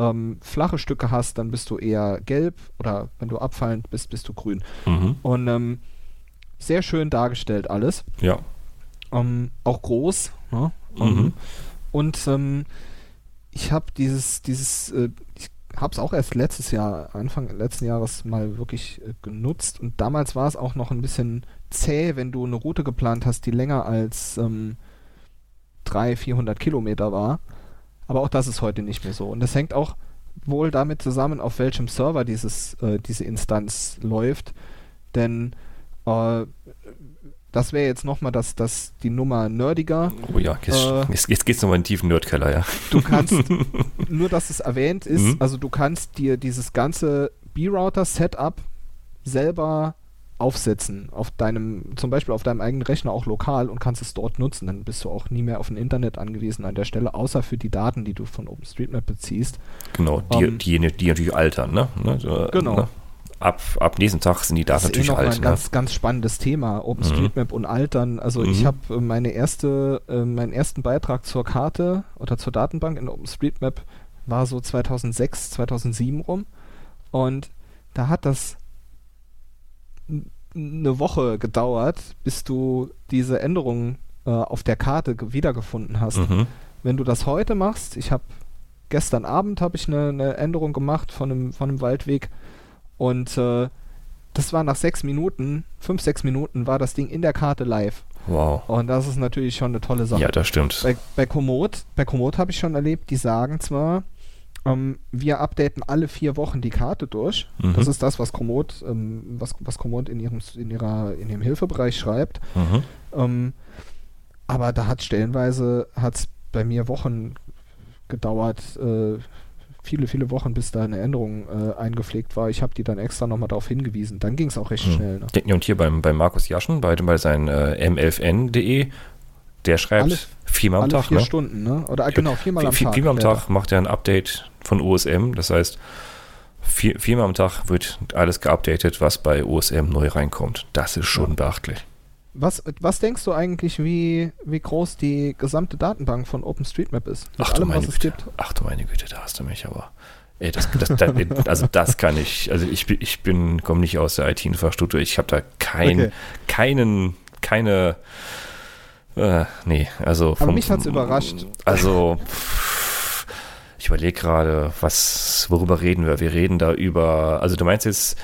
ähm, flache Stücke hast, dann bist du eher gelb. Oder wenn du abfallend bist, bist du grün. Mhm. Und ähm, sehr schön dargestellt alles. Ja. Ähm, auch groß. Ne? Mhm. Ähm, und ähm, ich habe dieses, dieses, äh, ich habe es auch erst letztes Jahr, Anfang letzten Jahres mal wirklich äh, genutzt. Und damals war es auch noch ein bisschen zäh, wenn du eine Route geplant hast, die länger als ähm, 300, 400 Kilometer war. Aber auch das ist heute nicht mehr so. Und das hängt auch wohl damit zusammen, auf welchem Server dieses, äh, diese Instanz läuft. Denn äh, das wäre jetzt nochmal das, das, die Nummer nerdiger. Oh ja, jetzt, Äh, jetzt, jetzt geht's nochmal in den tiefen Nerdkeller, ja. Du kannst, nur dass es erwähnt ist, Mhm. also du kannst dir dieses ganze B-Router-Setup selber aufsetzen auf deinem, zum Beispiel auf deinem eigenen Rechner auch lokal und kannst es dort nutzen. Dann bist du auch nie mehr auf ein Internet angewiesen an der Stelle, außer für die Daten, die du von OpenStreetMap beziehst. Genau, die, Ähm, die, die natürlich altern, ne? ne? so, Genau. Ne? Ab, ab nächsten Tag sind die Daten Das ist eh natürlich mal alt. ein Ne? ganz, ganz spannendes Thema, OpenStreetMap und Altern. Also ich Mhm. habe äh, meine erste, äh, meinen ersten Beitrag zur Karte oder zur Datenbank in OpenStreetMap war so 2006, 2007 rum und da hat das eine Woche gedauert, bis du diese Änderungen äh, auf der Karte ge- wiedergefunden hast. Mhm. Wenn du das heute machst, ich habe gestern Abend habe ich eine, eine Änderung gemacht von einem, von einem Waldweg und äh, das war nach sechs Minuten, fünf, sechs Minuten war das Ding in der Karte live. Wow. Und das ist natürlich schon eine tolle Sache. Ja, das stimmt. Bei, bei Komoot, bei Komoot habe ich schon erlebt, die sagen zwar, ähm, wir updaten alle vier Wochen die Karte durch. Mhm. Das ist das, was Komoot, ähm, was, was Komoot in ihrem, in ihrer, in ihrem Hilfebereich schreibt. Mhm. Ähm, aber da hat stellenweise hat's bei mir Wochen gedauert, äh, viele, viele Wochen, bis da eine Änderung äh, eingepflegt war. Ich habe die dann extra nochmal darauf hingewiesen. Dann ging es auch recht Mhm. schnell. Ne? Und hier beim, bei Markus Jaschen, bei, bei seinem äh, m11n.de, der schreibt Alle- viermal am Tag, vier ne? Stunden, ne? Oder genau, viermal am Vier- Tag. Viermal am Ja. Tag macht er ein Update von OSM. Das heißt, vier, viermal am Tag wird alles geupdatet, was bei OSM neu reinkommt. Das ist schon Ja. beachtlich. Was, was denkst du eigentlich, wie, wie groß die gesamte Datenbank von OpenStreetMap ist? Mit Ach du allem, meine was es Güte. gibt? Ach du meine Güte, da hast du mich aber. Ey, das, das, da- also das kann ich, also ich bin, ich bin, komme nicht aus der IT-Infrastruktur, ich habe da kein, Okay. keinen, keine, äh, nee, also. Aber mich hat's überrascht. Also, ich überlege gerade, was, worüber reden wir? Wir reden da über, also du meinst jetzt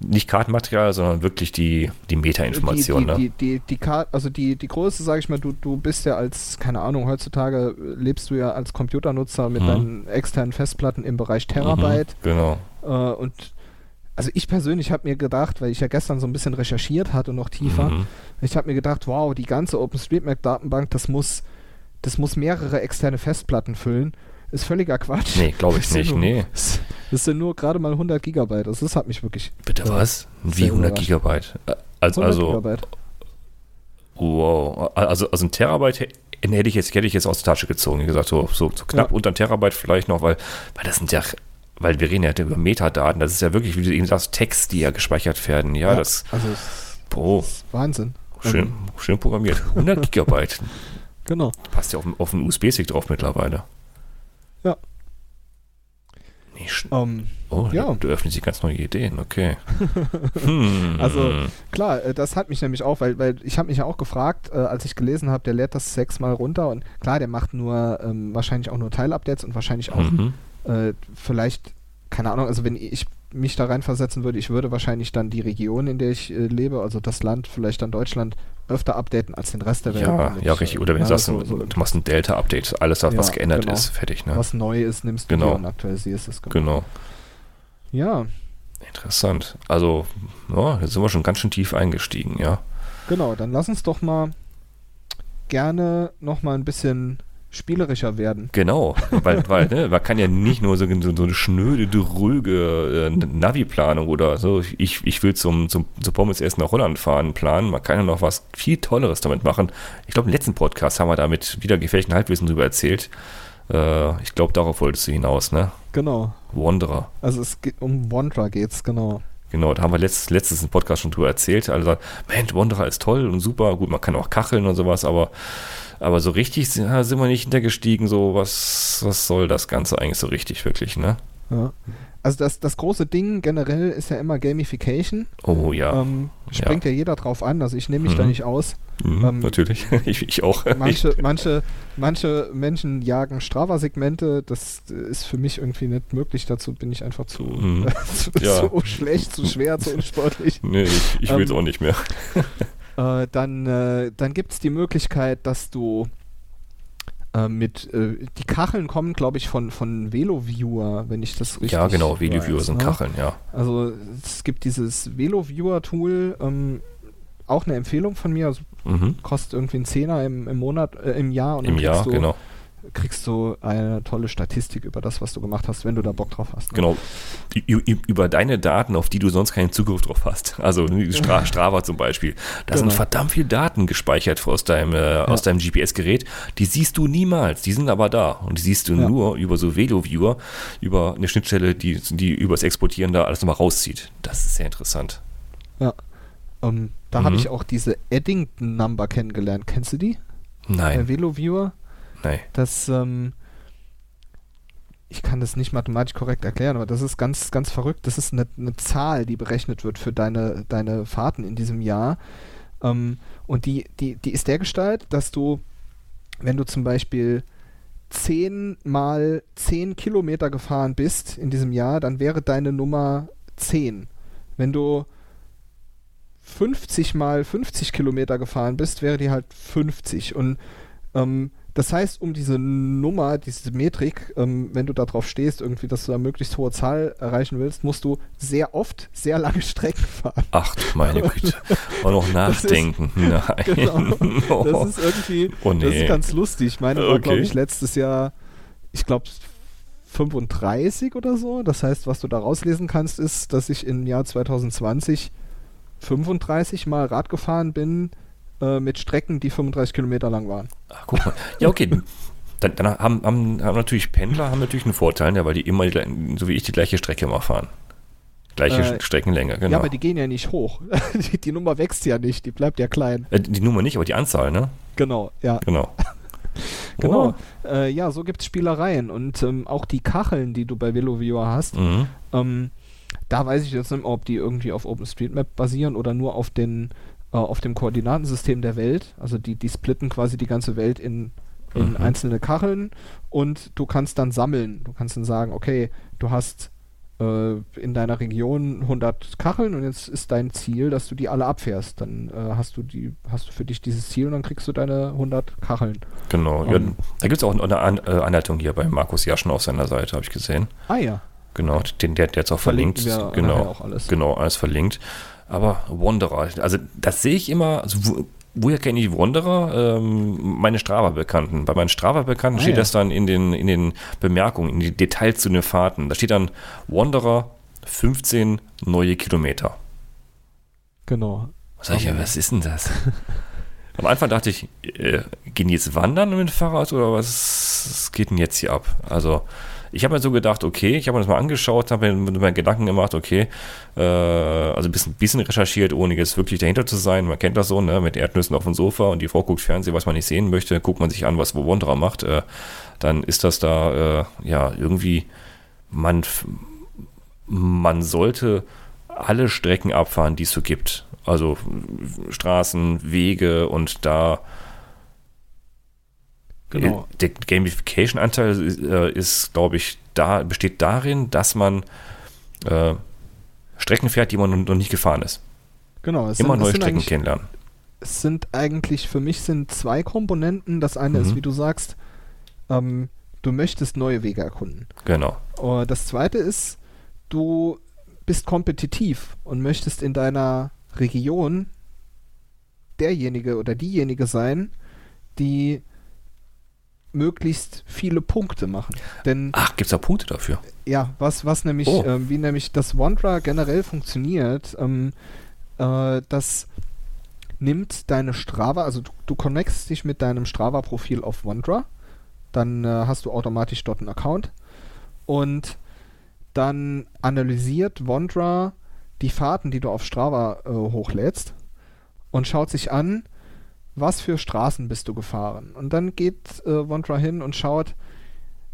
nicht Kartenmaterial, sondern wirklich die, die Meta-Information, die, ne? die, die, die, die Kar- also die, die Größe, sage ich mal, du, du bist ja als, keine Ahnung, heutzutage lebst du ja als Computernutzer mit Mhm. deinen externen Festplatten im Bereich Terabyte. Mhm, genau. Äh, und also ich persönlich habe mir gedacht, weil ich ja gestern so ein bisschen recherchiert hatte, noch tiefer, Mhm. ich habe mir gedacht, wow, die ganze OpenStreetMap-Datenbank, das muss, das muss mehrere externe Festplatten füllen. Ist völliger Quatsch. Nee, glaube ich nicht, nur- nee. Das das sind nur gerade mal 100 Gigabyte. Also das hat mich wirklich. Bitte Ja. was? Wie Sehr 100 überrascht. Gigabyte? Äh, Also, 100 also, Gigabyte. wow. Also, also ein Terabyte hä- hätte ich jetzt, hätte ich jetzt aus der Tasche gezogen. Wie gesagt, so, so, so knapp Ja. unter ein Terabyte vielleicht noch, weil, weil das sind ja, weil wir reden ja über Metadaten. Das ist ja wirklich, wie du eben sagst, Text, die ja gespeichert werden. Ja, das, also ist, oh, ist Wahnsinn. schön, Ähm, schön programmiert. 100 Gigabyte. genau. Passt ja auf, auf einen USB-Stick drauf mittlerweile. Ja. Nee, sch- Ähm, oh, ja. du, öffnest sich ganz neue Ideen, okay. Hm. Also, Klar, äh, das hat mich nämlich auch, weil, weil ich habe mich ja auch gefragt, äh, als ich gelesen habe, der lädt das sechsmal runter und klar, der macht nur ähm, wahrscheinlich auch nur Teilupdates und wahrscheinlich auch Mhm. Äh, vielleicht, keine Ahnung, also wenn ich mich da reinversetzen würde, ich würde wahrscheinlich dann die Region, in der ich äh, lebe, also das Land, vielleicht dann Deutschland, öfter updaten als den Rest der Welt. Ja, ja, ich, richtig. Oder wenn du ja, sagst, so, so, du machst ein Delta-Update, alles, was Ja, geändert genau. ist, fertig, ne? was neu ist, nimmst du Genau. dir und aktualisierst es. Genau. Ja, Interessant. Also, ja, jetzt sind wir schon ganz schön tief eingestiegen, ja. genau, dann lass uns doch mal gerne noch mal ein bisschen spielerischer werden. Genau, weil, weil ne, man kann ja nicht nur so, so, so eine schnöde, dröge äh, Navi-Planung oder so, ich, ich will zum, zum, zum Pommes essen nach Holland fahren planen. Man kann ja noch was viel Tolleres damit machen. Ich glaube, im letzten Podcast haben wir damit wieder gefährlichen Halbwissen drüber erzählt. Äh, ich glaube, darauf wolltest du hinaus, ne? Genau. Wanderer. Also es geht um Wandra geht's, genau. Genau, da haben wir letztes, letztes im Podcast schon drüber erzählt. Alle sagen, Mensch, Wanderer ist toll und super. Gut, man kann auch kacheln und sowas, aber, aber so richtig sind, ja, sind wir nicht hintergestiegen. So, was, was soll das Ganze eigentlich so richtig, wirklich, ne? Ja. Also das, das große Ding generell ist ja immer Gamification. Oh ja, Ähm, springt ja. jeder drauf an, also ich nehme mich da Mhm. nicht aus. mhm, ähm, natürlich. ich, ich auch. Manche, manche, manche Menschen jagen Strava-Segmente, das ist für mich irgendwie nicht möglich, dazu bin ich einfach zu, Mhm. zu, Ja. zu schlecht, zu schwer, zu unsportlich. nee, ich, ich will es Ähm, auch nicht mehr. Äh, dann äh, dann gibt es die Möglichkeit, dass du äh, mit, äh, die Kacheln kommen, glaube ich, von, von VeloViewer, wenn ich das richtig Ja, genau, weiß, Videoviewer sind ne? Kacheln, ja. Also es gibt dieses VeloViewer-Tool, ähm, auch eine Empfehlung von mir, also Mhm. kostet irgendwie einen Zehner im, im Monat, äh, im Jahr und Im Jahr, genau. Kriegst du eine tolle Statistik über das, was du gemacht hast, wenn du da Bock drauf hast. ne? Genau. Über deine Daten, auf die du sonst keinen Zugriff drauf hast. Also Stra Strava zum Beispiel. Da sind Genau. verdammt viele Daten gespeichert aus deinem, äh, aus deinem GPS-Gerät. Die siehst du niemals. Die sind aber da. Und die siehst du Ja. nur über so Velo-Viewer, über eine Schnittstelle, die, die übers Exportieren da alles nochmal rauszieht. Das ist sehr interessant. Ähm, da Mhm. habe ich auch diese Eddington Number kennengelernt. Kennst du die? Nein, Bei VeloViewer. Nein. Das, ähm, ich kann das nicht mathematisch korrekt erklären, aber das ist ganz, ganz verrückt. Das ist eine, eine Zahl, die berechnet wird für deine, deine Fahrten in diesem Jahr. Ähm, und die, die, die ist der Gestalt, dass du, wenn du zum Beispiel 10 mal 10 Kilometer gefahren bist in diesem Jahr, dann wäre deine Nummer 10. Wenn du 50 mal 50 Kilometer gefahren bist, wäre die halt 50. Und ähm, das heißt, um diese Nummer, diese Metrik, ähm, wenn du da drauf stehst, irgendwie, dass du da möglichst hohe Zahl erreichen willst, musst du sehr oft sehr lange Strecken fahren. Ach du meine Güte. Und noch Das ist- nachdenken. Nein. Genau. Das ist irgendwie, Oh das nee. ist ganz lustig. Meine war, Okay. glaube ich, letztes Jahr, ich glaube, 35 oder so. Das heißt, was du da rauslesen kannst, ist, dass ich im Jahr 2020 35 Mal Rad gefahren bin, äh, mit Strecken, die 35 Kilometer lang waren. Ach, guck mal. Ja, okay. Dann, dann haben, haben, haben natürlich Pendler haben natürlich einen Vorteil, ja, weil die immer, die, so wie ich, die gleiche Strecke immer fahren. Gleiche Äh, Streckenlänge, genau. Ja, aber die gehen ja nicht hoch. die, die Nummer wächst ja nicht, die bleibt ja klein. äh, die Nummer nicht, aber die Anzahl, ne? Genau, ja. Genau. Genau. Äh, ja, so gibt es Spielereien. Und ähm, auch die Kacheln, die du bei Veloviewer hast, Oh. Mhm. ähm, da weiß ich jetzt nicht, mehr, ob die irgendwie auf OpenStreetMap basieren oder nur auf, den, äh, auf dem Koordinatensystem der Welt. Also die, die splitten quasi die ganze Welt in, in Mhm. einzelne Kacheln und du kannst dann sammeln. Du kannst dann sagen, okay, du hast äh, in deiner Region 100 Kacheln und jetzt ist dein Ziel, dass du die alle abfährst. Dann äh, hast du die, hast du für dich dieses Ziel und dann kriegst du deine 100 Kacheln. Genau. ja, Ähm. da gibt es auch eine An äh, Anleitung hier bei Markus Jaschen auf seiner Seite, habe ich gesehen. Ah ja, Genau, den, der, der jetzt auch verlinkt. Wir genau, auch alles. genau, alles verlinkt. Aber Wanderer, also das sehe ich immer, also wo, woher kenne ich Wanderer? Ähm, meine Strava-Bekannten. Bei meinen Strava-Bekannten Ah, steht ja. das dann in den, in den Bemerkungen, in die Details zu den Fahrten. Da steht dann Wanderer 15 neue Kilometer. genau. Was, sag ich, ja, was ist denn das? Am Anfang dachte ich, äh, gehen die jetzt wandern mit dem Fahrrad oder was, was geht denn jetzt hier ab? Also, ich habe mir so gedacht, okay, ich habe mir das mal angeschaut, habe mir, mir Gedanken gemacht, okay, äh, also ein bisschen, bisschen recherchiert, ohne jetzt wirklich dahinter zu sein. Man kennt das so, ne, mit Erdnüssen auf dem Sofa und die Frau guckt Fernsehen, was man nicht sehen möchte, guckt man sich an, was Wanderer macht, äh, dann ist das da, äh, ja, irgendwie, man, man sollte alle Strecken abfahren, die es so gibt. Also Straßen, Wege und da Genau. äh, der Gamification-Anteil ist, äh, ist glaube ich, da besteht darin, dass man äh, Strecken fährt, die man noch nicht gefahren ist. Genau. Es Immer sind, neue Strecken kennenlernen. es sind eigentlich für mich sind zwei Komponenten. Das eine Mhm. ist, wie du sagst, ähm, du möchtest neue Wege erkunden. Genau. Uh, das zweite ist, du bist kompetitiv und möchtest in deiner Region derjenige oder diejenige sein, die möglichst viele Punkte machen. Denn Ach, gibt es da Punkte dafür? ja, was, was nämlich, Oh. ähm, wie nämlich das Wanderer generell funktioniert, ähm, äh, das nimmt deine Strava, also du, du connectst dich mit deinem Strava-Profil auf Wanderer, dann äh, hast du automatisch dort einen Account und dann analysiert Wanderer die Fahrten, die du auf Strava äh, hochlädst und schaut sich an, was für Straßen bist du gefahren. Und dann geht äh, Wanderer hin und schaut,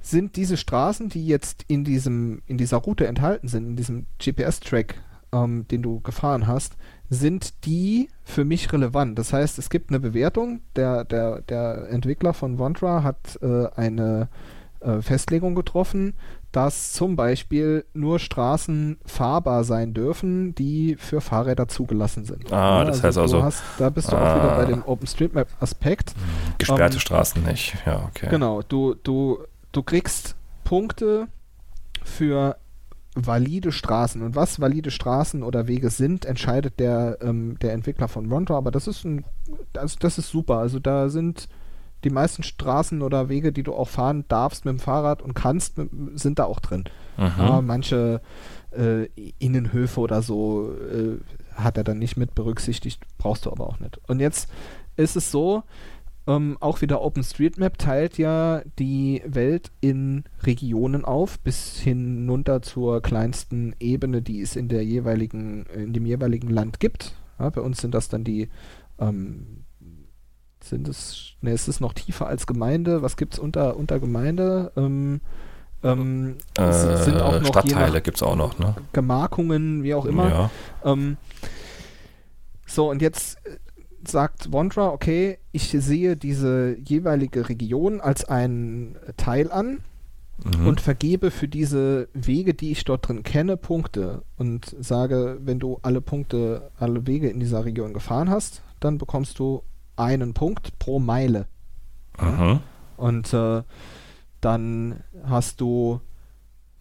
sind diese Straßen, die jetzt in diesem, in dieser Route enthalten sind, in diesem GPS-Track, ähm, den du gefahren hast, sind die für mich relevant. Das heißt, es gibt eine Bewertung. Der, der, der Entwickler von Wanderer hat äh, eine äh, Festlegung getroffen, dass zum Beispiel nur Straßen fahrbar sein dürfen, die für Fahrräder zugelassen sind. Ah, das heißt also- hast, da bist du auch Ah. wieder bei dem OpenStreetMap-Aspekt. Gesperrte Ähm, Straßen nicht. Ja, okay. Genau, du, du, du kriegst Punkte für valide Straßen. Und was valide Straßen oder Wege sind, entscheidet der, ähm, der Entwickler von Wanderer. Aber das ist ein, das, das ist super. Also da sind die meisten Straßen oder Wege, die du auch fahren darfst mit dem Fahrrad und kannst, mit, sind da auch drin. Mhm. Ja, manche äh, Innenhöfe oder so äh, hat er dann nicht mit berücksichtigt, brauchst du aber auch nicht. Und jetzt ist es so, ähm, auch wieder OpenStreetMap teilt ja die Welt in Regionen auf, bis hinunter zur kleinsten Ebene, die es in der jeweiligen, in dem jeweiligen Land gibt. Ja, bei uns sind das dann die, ähm, sind es, ne, ist es noch tiefer als Gemeinde? Was gibt es unter, unter Gemeinde? Ähm, ähm, Äh, sind auch noch Stadtteile gibt es auch noch, ne? Gemarkungen, wie auch immer. Ja. Ähm, so, und jetzt äh, sagt Wanderer, okay, ich sehe diese jeweilige Region als einen Teil an Mhm. und vergebe für diese Wege, die ich dort drin kenne, Punkte und sage, wenn du alle Punkte, alle Wege in dieser Region gefahren hast, dann bekommst du einen Punkt pro Meile. Mhm. Und äh, dann hast du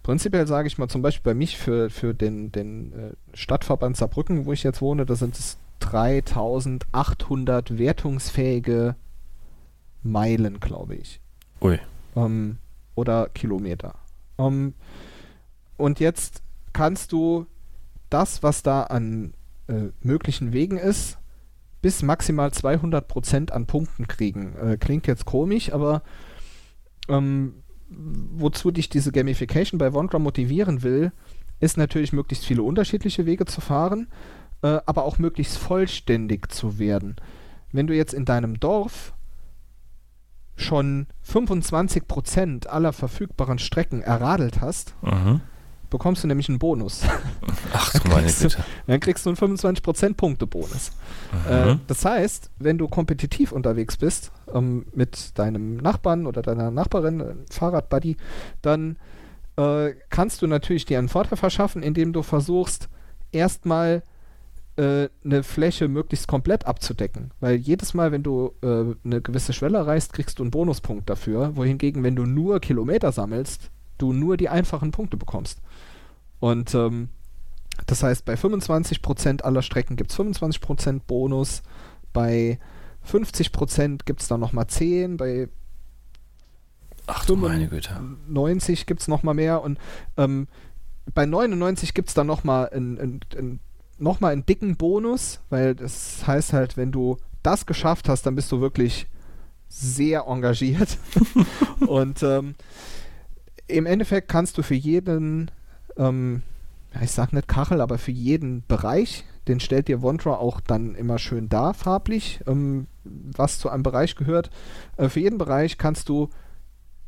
prinzipiell, sage ich mal, zum Beispiel bei mich für, für den, den äh, Stadtverband Saarbrücken, wo ich jetzt wohne, da sind es 3800 wertungsfähige Meilen, glaube ich. Ui. Ähm, oder Kilometer. Ähm, und jetzt kannst du das, was da an äh, möglichen Wegen ist, bis maximal 200% an Punkten kriegen. Äh, klingt jetzt komisch, aber ähm, wozu dich diese Gamification bei Wondra motivieren will, ist natürlich möglichst viele unterschiedliche Wege zu fahren, äh, aber auch möglichst vollständig zu werden. Wenn du jetzt in deinem Dorf schon 25% aller verfügbaren Strecken erradelt hast, Mhm. Bekommst du nämlich einen Bonus. Ach du meine kriegst du- Güte. Dann kriegst du einen 25% Punkte-Bonus. Mhm. Äh, das heißt, wenn du kompetitiv unterwegs bist ähm, mit deinem Nachbarn oder deiner Nachbarin, äh, Fahrradbuddy, dann äh, kannst du natürlich dir einen Vorteil verschaffen, indem du versuchst, erstmal äh, eine Fläche möglichst komplett abzudecken. Weil jedes Mal, wenn du äh, eine gewisse Schwelle erreichst, kriegst du einen Bonuspunkt dafür. Wohingegen, wenn du nur Kilometer sammelst, du nur die einfachen Punkte bekommst. Und ähm, das heißt, bei 25% aller Strecken gibt es 25% Bonus, bei 50% gibt es dann nochmal 10, bei Ach du meine Güte. 90 gibt es nochmal mehr und ähm, bei 99 gibt es dann nochmal einen, einen, einen, noch mal einen dicken Bonus, weil das heißt halt, wenn du das geschafft hast, dann bist du wirklich sehr engagiert. und ähm, im Endeffekt kannst du für jeden, ähm, ich sag nicht Kachel, aber für jeden Bereich, den stellt dir Wondra auch dann immer schön dar, farblich, ähm, was zu einem Bereich gehört. Äh, für jeden Bereich kannst du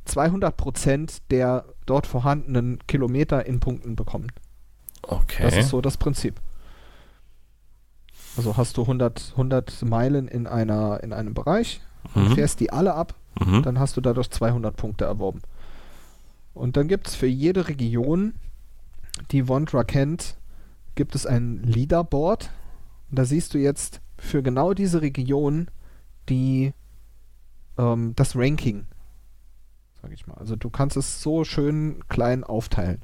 200% der dort vorhandenen Kilometer in Punkten bekommen. Okay. Das ist so das Prinzip. Also hast du 100, 100 Meilen in, einer, in einem Bereich, mhm. fährst die alle ab, Mhm. dann hast du dadurch 200 Punkte erworben. Und dann gibt es für jede Region, die Wondra kennt, gibt es ein Leaderboard. Und da siehst du jetzt für genau diese Region die, ähm, das Ranking, sag ich mal. Also du kannst es so schön klein aufteilen.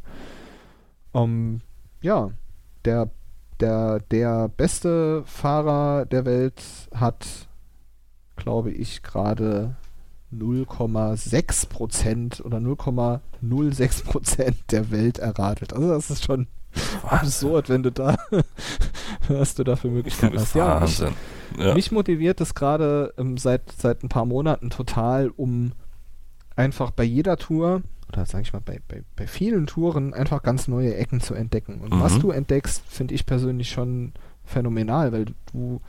Ähm, ja, der, der, der beste Fahrer der Welt hat, glaube ich, gerade 0,6 Prozent oder 0,06 Prozent der Welt erratet. Also das ist schon absurd, wenn du da, was du da für Möglichkeiten hast. Ja, mich, Wahnsinn. Ja. mich motiviert es gerade ähm, seit, seit ein paar Monaten total, um einfach bei jeder Tour oder sage ich mal bei, bei, bei vielen Touren einfach ganz neue Ecken zu entdecken. Und was Mhm. du entdeckst, finde ich persönlich schon phänomenal, weil du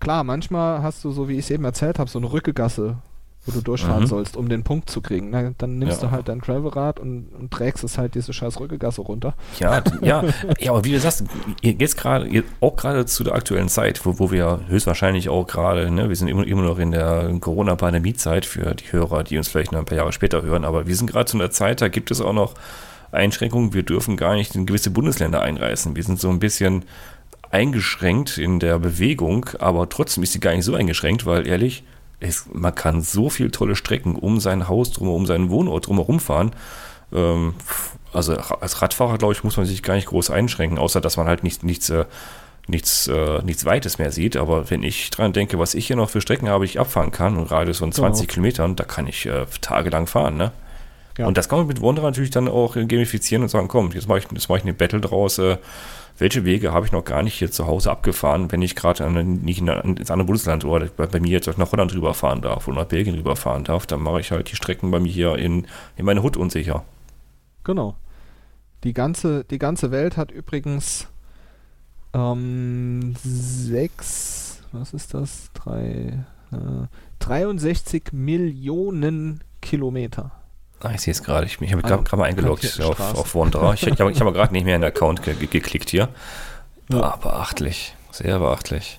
klar, manchmal hast du, so wie ich es eben erzählt habe, so eine Rückegasse, wo du durchfahren Mhm. sollst, um den Punkt zu kriegen. Na, dann nimmst Ja. du halt dein Gravelrad und, und trägst es halt diese scheiß Rückegasse runter. Ja, ja, ja, aber wie du sagst, jetzt gerade, auch gerade zu der aktuellen Zeit, wo, wo wir höchstwahrscheinlich auch gerade, ne, wir sind immer, immer noch in der Corona-Pandemie-Zeit für die Hörer, die uns vielleicht noch ein paar Jahre später hören, aber wir sind gerade zu einer Zeit, da gibt es auch noch Einschränkungen, wir dürfen gar nicht in gewisse Bundesländer einreisen. Wir sind so ein bisschen eingeschränkt in der Bewegung, aber trotzdem ist sie gar nicht so eingeschränkt, weil ehrlich, es, man kann so viele tolle Strecken um sein Haus drum, um seinen Wohnort drumherum fahren. Ähm, also als Radfahrer, glaube ich, muss man sich gar nicht groß einschränken, außer dass man halt nicht, nichts, äh, nichts, äh, nichts Weites mehr sieht. Aber wenn ich dran denke, was ich hier noch für Strecken habe, die ich abfahren kann, und gerade so in 20 Genau. Kilometern, da kann ich äh, tagelang fahren, ne? Ja. Und das kann man mit Wanderer natürlich dann auch gamifizieren und sagen, komm, jetzt mache ich, jetzt mache ich eine Battle draus. Äh, welche Wege habe ich noch gar nicht hier zu Hause abgefahren, wenn ich gerade nicht in, ein- ins andere Bundesland oder bei, bei mir jetzt nach Holland rüberfahren darf oder nach Belgien rüberfahren darf, dann mache ich halt die Strecken bei mir hier in, in meine Hut unsicher. Genau. Die ganze, die ganze Welt hat übrigens ähm, sechs, was ist das? Drei, äh, 63 Millionen Kilometer. Ah, ich sehe es gerade. Ich, ich habe An gerade mal eingeloggt auf, auf Wanderer. Ich, ich habe hab gerade nicht mehr in den Account ge ge geklickt hier. Ja. Ah, beachtlich. Sehr beachtlich.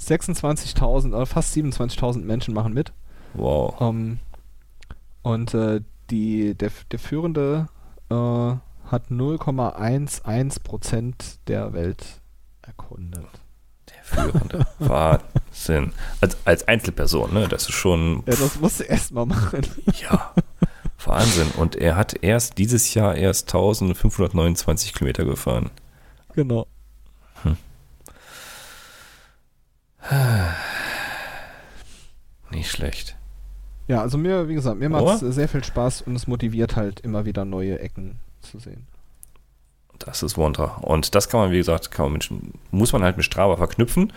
26.000 oder fast 27.000 Menschen machen mit. Wow. Ähm, und äh, die, der, der Führende äh, hat 0,11 Prozent der Welt erkundet. Der Führende. Wahnsinn. Als, als Einzelperson, ne? Das ist schon. Ja, das musst du erstmal machen. Ja. Wahnsinn. Und er hat erst dieses Jahr erst 1529 Kilometer gefahren. Genau. Nicht schlecht. Ja, also mir, wie gesagt, mir macht es sehr viel Spaß und es motiviert halt immer wieder neue Ecken zu sehen. Das ist Wanderer. Und das kann man, wie gesagt, kann man mit, muss man halt mit Strava verknüpfen.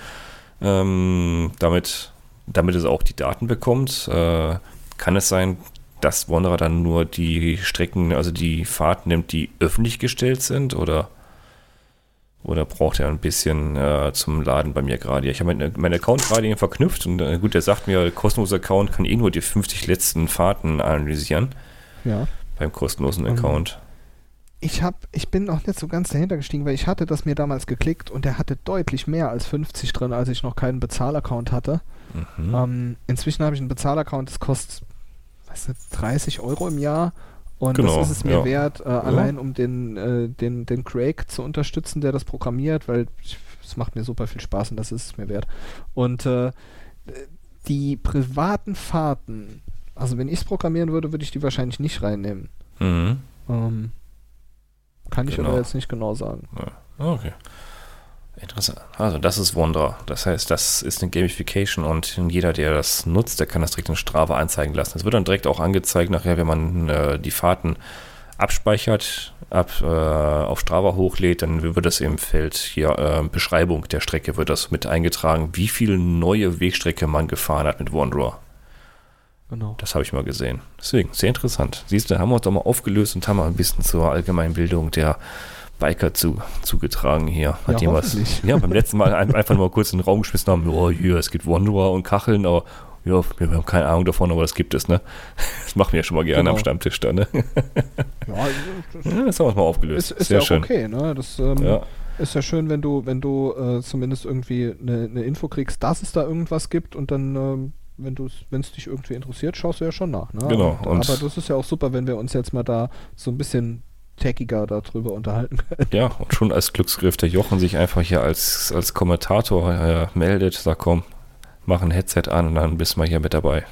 ähm, damit, damit es auch die Daten bekommt. Äh, kann es sein, dass Wanderer dann nur die Strecken, also die Fahrten nimmt, die öffentlich gestellt sind oder, oder braucht er ein bisschen äh, zum Laden bei mir gerade? Ich habe meinen mein Account gerade verknüpft und äh, gut, der sagt mir, kostenloser Account kann eh nur die 50 letzten Fahrten analysieren. Ja. Beim kostenlosen Mhm. Account. Ich hab, ich bin noch nicht so ganz dahinter gestiegen, weil ich hatte das mir damals geklickt und der hatte deutlich mehr als 50 drin, als ich noch keinen Bezahlaccount hatte. Mhm. Ähm, inzwischen habe ich einen Bezahlaccount, das kostet, weiß nicht, 30 Euro im Jahr. Und Genau, das ist es mir ja. wert, äh, allein um den, äh, den, den Craig zu unterstützen, der das programmiert, weil ich- es macht mir super viel Spaß und das ist es mir wert. Und äh, die privaten Fahrten, also wenn ich es programmieren würde, würde ich die wahrscheinlich nicht reinnehmen. Mhm. Ähm, kann ich Genau. aber jetzt nicht genau sagen. Okay. Interessant. Also das ist Wanderer. Das heißt, das ist eine Gamification und jeder, der das nutzt, der kann das direkt in Strava anzeigen lassen. Es wird dann direkt auch angezeigt nachher, wenn man äh, die Fahrten abspeichert, ab, äh, auf Strava hochlädt, dann wird das im Feld hier äh, Beschreibung der Strecke wird das mit eingetragen, wie viel neue Wegstrecke man gefahren hat mit Wanderer. Genau. Das habe ich mal gesehen. Deswegen, sehr interessant. Siehst du, haben wir uns doch mal aufgelöst und haben mal ein bisschen zur Allgemeinbildung der Biker zu, zugetragen hier. Ja, Hat jemand was? Ja, beim letzten Mal ein, einfach nur mal kurz in den Raum geschmissen haben, oh, hier, es gibt Wanderer und Kacheln, aber ja, wir haben keine Ahnung davon, aber das gibt es, ne? Das machen wir ja schon mal gerne Genau. am Stammtisch da, ne? Ja, also, das Ja, das haben wir uns mal aufgelöst. ist, ist sehr ja schön. okay, ne? Das ähm, Ja, ist ja schön, wenn du, wenn du äh, zumindest irgendwie eine, eine Info kriegst, dass es da irgendwas gibt und dann, ähm, wenn du wenn es dich irgendwie interessiert, schaust du ja schon nach. Ne? Genau, und- aber das ist ja auch super, wenn wir uns jetzt mal da so ein bisschen taggiger darüber unterhalten können. ja, und schon als Glücksgriff der Jochen sich einfach hier als, als Kommentator äh, meldet, sagt, komm, mach ein Headset an und dann bist du mal hier mit dabei.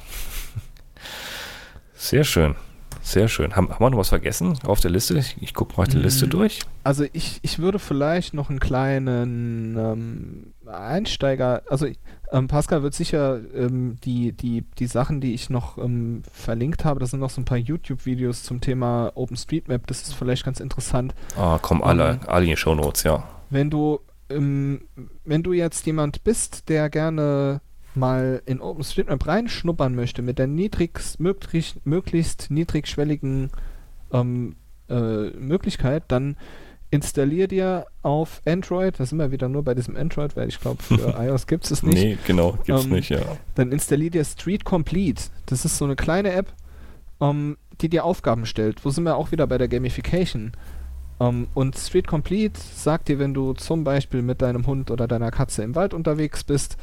Sehr schön. Sehr schön. Haben, haben wir noch was vergessen auf der Liste? Ich, ich gucke mal die. Liste durch. Also ich, ich würde vielleicht noch einen kleinen ähm, Einsteiger, also ähm, Pascal wird sicher ähm, die, die, die Sachen, die ich noch ähm, verlinkt habe, das sind noch so ein paar YouTube-Videos zum Thema OpenStreetMap, das ist vielleicht ganz interessant. Ah, kommen alle, Ähm. alle in die Shownotes, ja. Wenn du, ähm, wenn du jetzt jemand bist, der gerne mal in OpenStreetMap reinschnuppern möchte mit der niedrigst, möglich, möglichst niedrigschwelligen ähm, äh, Möglichkeit, dann installier dir auf Android, da sind wir wieder nur bei diesem Android, weil ich glaube, für iOS gibt es es nicht, Nee, genau, gibt's Ähm, nicht, ja. dann installier dir Street Complete. Das ist so eine kleine App, ähm, die dir Aufgaben stellt. Wo sind wir auch wieder bei der Gamification? Ähm, und Street Complete sagt dir, wenn du zum Beispiel mit deinem Hund oder deiner Katze im Wald unterwegs bist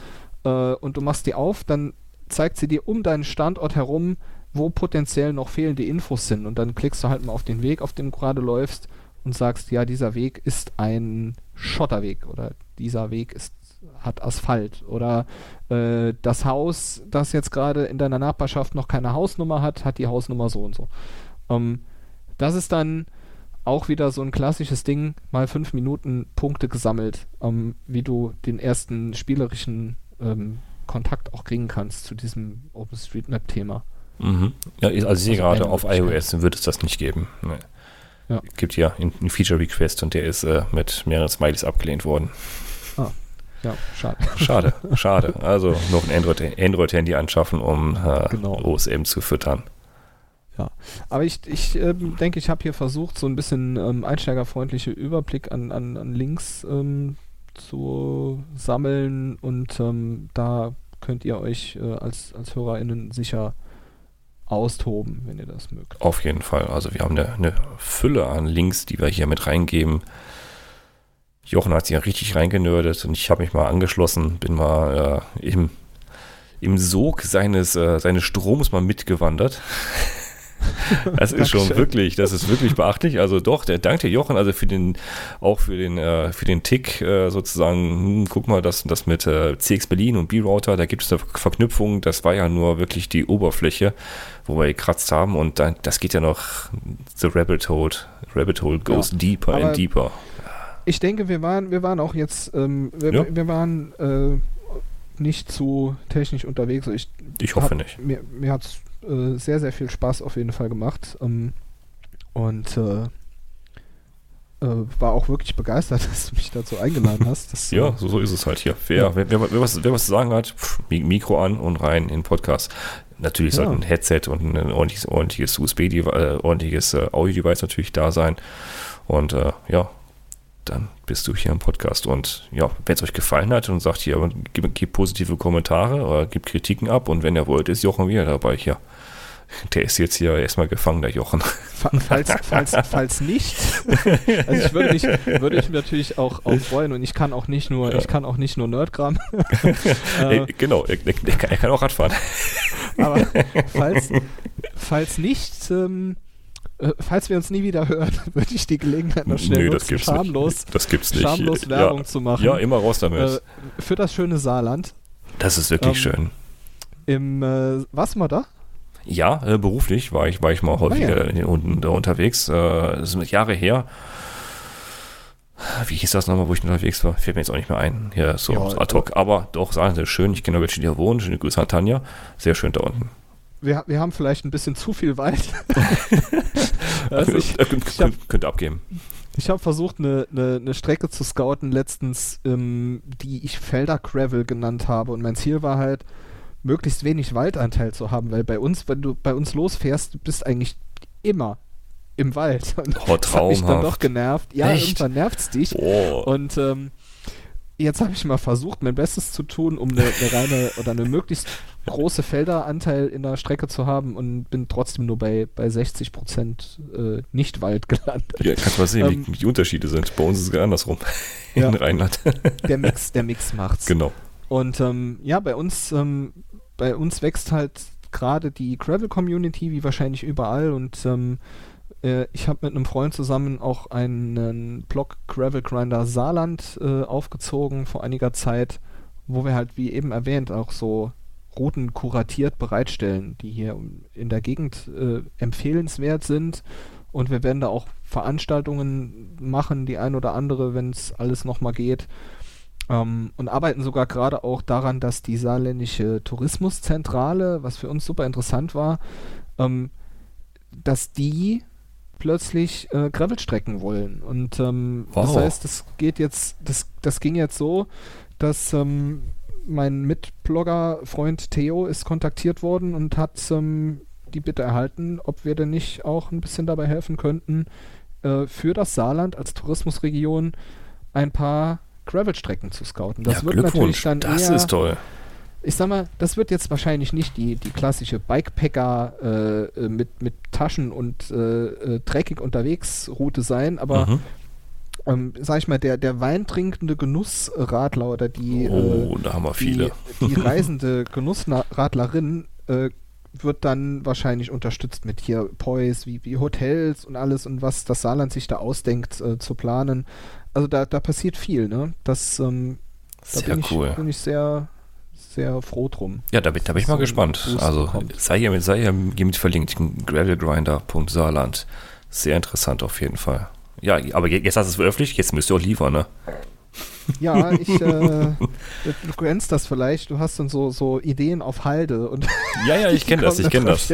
äh, und du machst die auf, dann zeigt sie dir um deinen Standort herum, wo potenziell noch fehlende Infos sind. Und dann klickst du halt mal auf den Weg, auf dem du gerade läufst und sagst, ja, dieser Weg ist ein Schotterweg oder dieser Weg ist, hat Asphalt oder äh, das Haus, das jetzt gerade in deiner Nachbarschaft noch keine Hausnummer hat, hat die Hausnummer so und so. Ähm, das ist dann auch wieder so ein klassisches Ding, mal fünf Minuten Punkte gesammelt, ähm, wie du den ersten spielerischen ähm, Kontakt auch kriegen kannst zu diesem OpenStreetMap-Thema. Mhm. Ja, also ich sehe Also gerade, auf iOS wird es das nicht geben. Nee. Ja. Gibt ja einen Feature-Request und der ist äh, mit mehreren Smileys abgelehnt worden. Ja, schade. Schade, schade. Also noch ein Android- Android-Handy anschaffen, um äh, Genau. OSM zu füttern. Aber ich, ich ähm, denke, ich habe hier versucht, so ein bisschen ähm, einsteigerfreundliche Überblick an, an, an Links ähm, zu sammeln und ähm, da könnt ihr euch äh, als, als HörerInnen sicher austoben, wenn ihr das mögt. Auf jeden Fall. Also wir haben eine, eine Fülle an Links, die wir hier mit reingeben. Jochen hat sich ja richtig reingenördet und ich habe mich mal angeschlossen, bin mal äh, im, im Sog seines, äh, seines Stroms mal mitgewandert. Das ist schon wirklich, das ist wirklich beachtlich. Also doch, der dank dir Jochen, also für den, auch für den, äh, für den Tick äh, sozusagen, hm, guck mal, das, das mit äh, CX Berlin und B-Router, da gibt es eine Verknüpfung, das war ja nur wirklich die Oberfläche, wo wir gekratzt haben und dann, das geht ja noch, the rabbit hole, rabbit hole goes deeper aber- and deeper. Ich denke, wir waren, wir waren auch jetzt, ähm, wir, Ja. wir waren äh, nicht zu technisch unterwegs. Ich Ich hoffe hab, nicht. Mir, mir hat es äh, sehr, sehr viel Spaß auf jeden Fall gemacht. Ähm, und äh, äh, war auch wirklich begeistert, dass du mich dazu eingeladen hast. Das, ja, äh, so, so ist es halt hier. Wer, Ja. wer, wer, wer, was, wer was zu sagen hat, pff, Mi- Mikro an und rein in den Podcast. Natürlich Ja. sollte ein Headset und ein ordentliches, ordentliches USB-Device, ordentliches Audio-Device natürlich da sein. Und äh, ja, dann bist du hier im Podcast. Und ja, wenn es euch gefallen hat und sagt hier, gebt, gebt positive Kommentare oder gebt Kritiken ab. Und wenn ihr wollt, ist Jochen wieder dabei hier. Der ist jetzt hier erstmal gefangen, der Jochen. fa- falls, falls, falls nicht, also ich würde mich, würde ich mich natürlich auch, auch freuen und ich kann auch nicht nur, ich kann auch nicht nur Nerdgram. äh, genau, er, er, kann- er kann auch Radfahren. aber falls, falls nicht, ähm, äh, falls wir uns nie wieder hören, würde ich die Gelegenheit noch schnell Nö, das nutzen, gibt's schamlos, schamlos ja, Werbung zu machen. Ja, immer raus damit. äh, für das schöne Saarland. das ist wirklich ähm, schön. Im, äh, warst du mal da? Ja, äh, beruflich war ich, war ich mal häufiger Ah, ja. unten da unterwegs. Äh, das ist Jahre her. Wie hieß das nochmal, wo ich unterwegs war? Fällt mir jetzt auch nicht mehr ein. Hier so Ja, so ad hoc. Aber doch, sagen Sie schön. Ich kenne welche, die hier wohnen. Schöne Grüße an Tanja. Sehr schön da unten. Wir, wir haben vielleicht ein bisschen zu viel Wald. also ich, Äh, ich hab- könnt, könnt ihr abgeben. Ich habe versucht, eine, eine, eine Strecke zu scouten letztens, ähm, die ich Felder Gravel genannt habe. Und mein Ziel war halt, möglichst wenig Waldanteil zu haben, weil bei uns, wenn du bei uns losfährst, du bist eigentlich immer im Wald. Und Oh, das hat mich dann doch genervt. Ja, Echt? irgendwann nervt's dich. Boah. Und ähm, jetzt habe ich mal versucht, mein Bestes zu tun, um eine, eine reine oder eine möglichst große Felderanteil in der Strecke zu haben und bin trotzdem nur bei, bei 60 Prozent äh, Nicht-Wald gelandet. Ja, kannst mal sehen, ähm, wie, wie die Unterschiede sind. Bei uns ist es gar andersrum. Ja. In Rheinland. Der Mix, der Mix macht's. genau. Und ähm, ja, bei uns, ähm, bei uns wächst halt gerade die Gravel-Community, wie wahrscheinlich überall. Und ähm, äh, ich habe mit einem Freund zusammen auch einen Blog Gravel Grinder Saarland äh, aufgezogen vor einiger Zeit, wo wir halt, wie eben erwähnt, auch so Routen kuratiert bereitstellen, die hier in der Gegend äh, empfehlenswert sind. Und wir werden da auch Veranstaltungen machen, die ein oder andere, wenn es alles nochmal geht. Ähm, und arbeiten sogar gerade auch daran, dass die saarländische Tourismuszentrale, was für uns super interessant war, ähm, dass die plötzlich äh, Gravelstrecken wollen. Und ähm, das Wow. heißt, das geht jetzt, das, das ging jetzt so, dass ähm, mein Mitblogger-Freund Theo ist kontaktiert worden und hat ähm, die Bitte erhalten, ob wir denn nicht auch ein bisschen dabei helfen könnten, äh, für das Saarland als Tourismusregion ein paar Gravelstrecken zu scouten. Das ja, wird natürlich dann das eher, ist toll. ich sag mal, das wird jetzt wahrscheinlich nicht die, die klassische Bikepacker äh, äh, mit, mit Taschen und äh, äh, dreckig unterwegs Route sein, aber Mhm. ähm, sag ich mal, der, der weintrinkende Genussradler oder die, äh, Oh, da haben wir viele. die, die reisende Genussradlerin äh, wird dann wahrscheinlich unterstützt mit hier Pois, wie, wie Hotels und alles und was das Saarland sich da ausdenkt äh, zu planen. Also da, da passiert viel, ne? Das ähm, da Sehr bin ich, cool. bin ich sehr, sehr froh drum. Ja, da bin, da bin ich so mal ein gespannt. Also sei hier mit, sei hier mit verlinkt. Gravelgrinder.saarland. Sehr interessant auf jeden Fall. Ja, aber je- jetzt hast du es veröffentlicht, jetzt müsst ihr auch liefern, ne? Ja, ich, äh, du kennst das vielleicht, du hast dann so, so Ideen auf Halde und Ja, ja, ich kenne das, ich kenne das.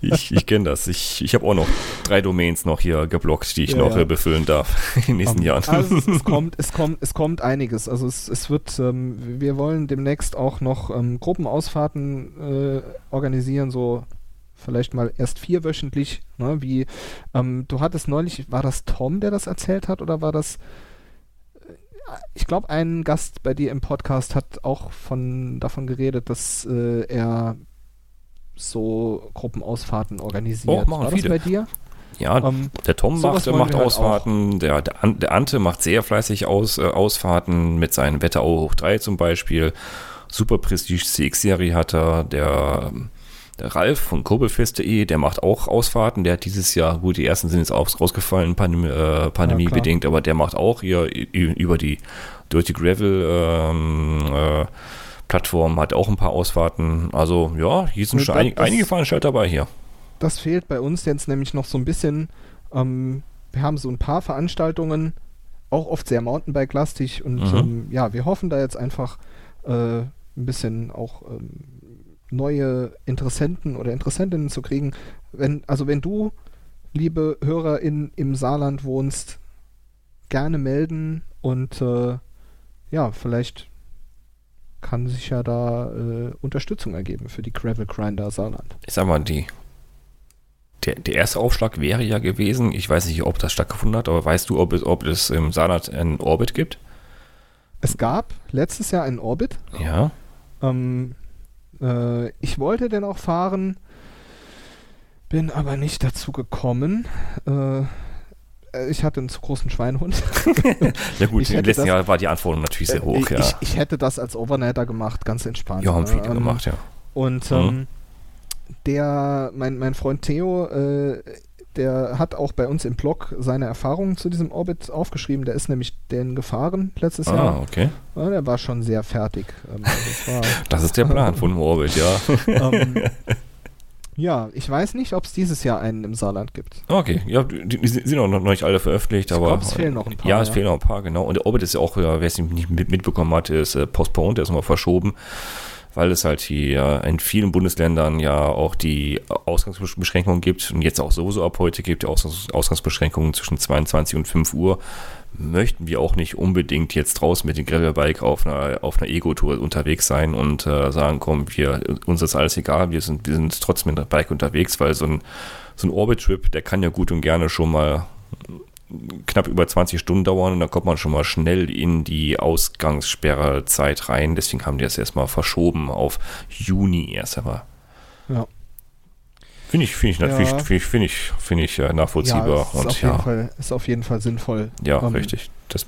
Ich, ich kenne das. Ich, ich habe auch noch drei Domains noch hier geblockt, die ich Ja, noch ja. äh, befüllen darf in den nächsten Um, Jahren. Also es, es kommt, es kommt, es kommt einiges. Also es, es wird, ähm, wir wollen demnächst auch noch ähm, Gruppenausfahrten äh, organisieren, so vielleicht mal erst vierwöchentlich. Ne, wie ähm, du hattest neulich, war das Tom, der das erzählt hat, oder war das? Ich glaube, ein Gast bei dir im Podcast hat auch von davon geredet, dass äh, er so Gruppenausfahrten organisiert. Oh, machen war viele. bei dir? ja, Ähm, der Tom macht, macht halt Ausfahrten, der, der, An- der Ante macht sehr fleißig aus, äh, Ausfahrten mit seinen Wetterau hoch 3 zum Beispiel. Super Prestige CX-Serie hat er, der, ähm, der Ralf von kurbelfest.de, der macht auch Ausfahrten. Der hat dieses Jahr, gut, die ersten sind jetzt aus, rausgefallen, Pandemie, äh, pandemiebedingt, aber der macht auch hier über die Dirty Gravel ähm, äh, Plattform, hat auch ein paar Ausfahrten. Also ja, hier sind Ne, schon das- einige Veranstalter dabei hier. das fehlt bei uns jetzt nämlich noch so ein bisschen. Ähm, wir haben so ein paar Veranstaltungen, auch oft sehr Mountainbike-lastig und Mhm. ähm, ja, wir hoffen da jetzt einfach äh, ein bisschen auch ähm, neue Interessenten oder Interessentinnen zu kriegen. Wenn, also wenn du, liebe HörerInnen im Saarland wohnst, gerne melden und äh, ja, vielleicht kann sich ja da äh, Unterstützung ergeben für die Gravel Grinder Saarland. Ich sag mal, die, der, der erste Aufschlag wäre ja gewesen, ich weiß nicht, ob das stattgefunden hat, aber weißt du, ob es, ob es im Saarland einen Orbit gibt? Es gab letztes Jahr einen Orbit. Ja. Ähm, äh, ich wollte den auch fahren, bin aber nicht dazu gekommen. Äh, ich hatte einen zu großen Schweinhund. ja gut, im letzten Jahr war die Anforderung natürlich sehr hoch, ich, ja. ich, ich hätte das als Overnighter gemacht, ganz entspannt. ja, haben ne? viele Ähm, gemacht, ja. Und Mhm. ähm, der, mein, mein Freund Theo, äh, der hat auch bei uns im Blog seine Erfahrungen zu diesem Orbit aufgeschrieben. Der ist nämlich den gefahren letztes Ah, Jahr. okay. Ja, der war schon sehr fertig. Ähm, das war, Das ist der Plan von dem Orbit, ja. ähm, ja, ich weiß nicht, ob es dieses Jahr einen im Saarland gibt. Okay, ja, die, die sind auch noch nicht alle veröffentlicht, Ich aber. glaub, es fehlen noch ein paar, Ja, es ja. fehlen noch ein paar, genau. Und der Orbit ist ja auch, ja, wer es nicht mit, mitbekommen hat, ist äh, postponed, der ist mal verschoben, weil es halt hier in vielen Bundesländern ja auch die Ausgangsbeschränkungen gibt und jetzt auch sowieso ab heute gibt, die Ausgangs Ausgangsbeschränkungen zwischen 22 und 5 Uhr. Möchten wir auch nicht unbedingt jetzt draußen mit dem Gravelbike auf einer, auf einer Ego-Tour unterwegs sein und äh, sagen, komm, wir, uns ist alles egal, wir sind, wir sind trotzdem mit dem Bike unterwegs, weil so ein, so ein Orbit-Trip, der kann ja gut und gerne schon mal knapp über 20 Stunden dauern und dann kommt man schon mal schnell in die Ausgangssperrezeit rein. Deswegen haben die das erstmal verschoben auf Juni erst einmal. Ja. Finde ich, finde ich Ja. natürlich, finde ich, finde ich, finde ich äh, nachvollziehbar ist, und auf ja, jeden Fall, ist auf jeden Fall sinnvoll. ja, Ähm, richtig. Das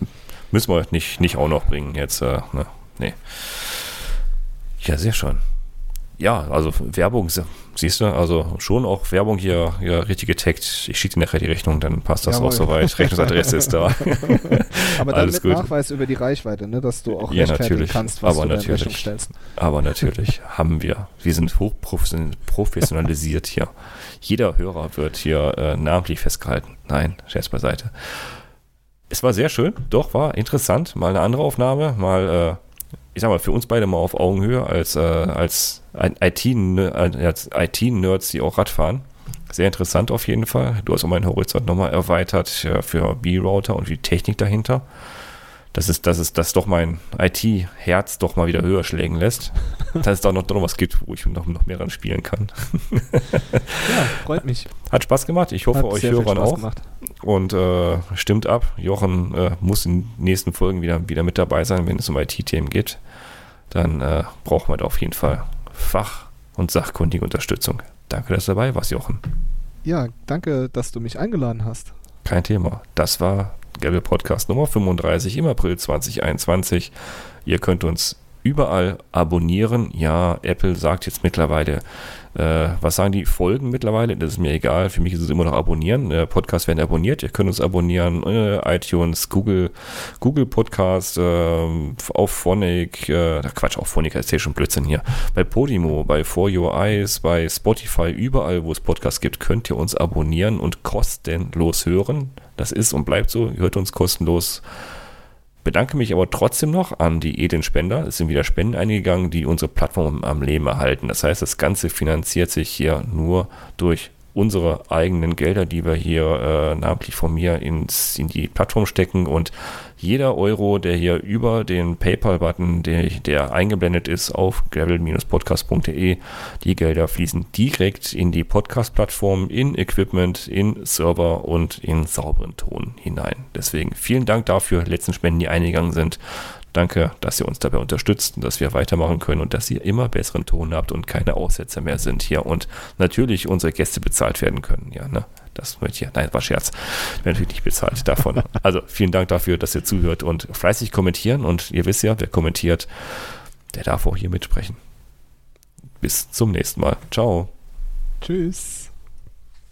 müssen wir nicht, nicht auch noch bringen jetzt, äh, ne, nee. Ja, sehr schön. Ja, also Werbung, siehst du, also schon auch Werbung hier, hier richtig getaggt. Ich schicke dir nachher die Rechnung, dann passt das Jawohl. auch soweit. Rechnungsadresse ist da. Aber dann Alles mit gut. Nachweis über die Reichweite, ne, dass du auch Ja, rechtfertigen natürlich. kannst, was Aber du da in natürlich. Rechnung stellst. Aber natürlich haben wir, wir sind hochprofessionalisiert hier. Jeder Hörer wird hier äh, namentlich festgehalten. Nein, Scherz beiseite. Es war sehr schön, doch, war interessant. Mal eine andere Aufnahme, mal, äh, ich sag mal, für uns beide mal auf Augenhöhe als, äh, als ein IT-Ner- als IT-Nerds, die auch Radfahren. Sehr interessant auf jeden Fall. Du hast auch meinen Horizont nochmal erweitert äh, für B-Router und die Technik dahinter. Das ist, das ist, das doch mein IT-Herz doch mal wieder höher schlägen lässt. Dass es da noch, noch was gibt, wo ich noch, noch mehr dran spielen kann. Ja, freut mich. Hat Spaß gemacht. Ich hoffe, Hat euch Hörern Spaß auch. gemacht. Und äh, stimmt ab. Jochen äh, muss in den nächsten Folgen wieder, wieder mit dabei sein, wenn es um IT-Themen geht. Dann äh, brauchen wir da auf jeden Fall Fach- und sachkundige Unterstützung. Danke, dass du dabei warst, Jochen. Ja, danke, dass du mich eingeladen hast. Kein Thema. Das war Gabriel Podcast Nummer 35 im April 2021. Ihr könnt uns überall abonnieren. Ja, Apple sagt jetzt mittlerweile, äh, was sagen die Folgen mittlerweile? Das ist mir egal. Für mich ist es immer noch abonnieren. Äh, Podcasts werden abonniert. Ihr könnt uns abonnieren. Äh, iTunes, Google, Google Podcast, äh, auf Phonic, äh, Quatsch, auf Phonic ist ja schon Blödsinn hier. Bei Podimo, bei For Your Eyes, bei Spotify, überall, wo es Podcasts gibt, könnt ihr uns abonnieren und kostenlos hören. Das ist und bleibt so. Hört uns kostenlos. Bedanke mich aber trotzdem noch an die Edin Spender. Es sind wieder Spenden eingegangen, die unsere Plattform am Leben erhalten. Das heißt, das Ganze finanziert sich hier nur durch unsere eigenen Gelder, die wir hier äh, namentlich von mir ins, in die Plattform stecken und jeder Euro, der hier über den PayPal-Button, der, der eingeblendet ist auf gravel-podcast.de, die Gelder fließen direkt in die Podcast-Plattform, in Equipment, in Server und in sauberen Ton hinein. Deswegen vielen Dank dafür, letzten Spenden, die eingegangen sind. Danke, dass ihr uns dabei unterstützt und dass wir weitermachen können und dass ihr immer besseren Ton habt und keine Aussetzer mehr sind hier und natürlich unsere Gäste bezahlt werden können. Ja, ne? Das wird hier, nein, war Scherz. Werden natürlich nicht bezahlt davon. Also vielen Dank dafür, dass ihr zuhört und fleißig kommentieren und ihr wisst ja, wer kommentiert, der darf auch hier mitsprechen. Bis zum nächsten Mal. Ciao. Tschüss.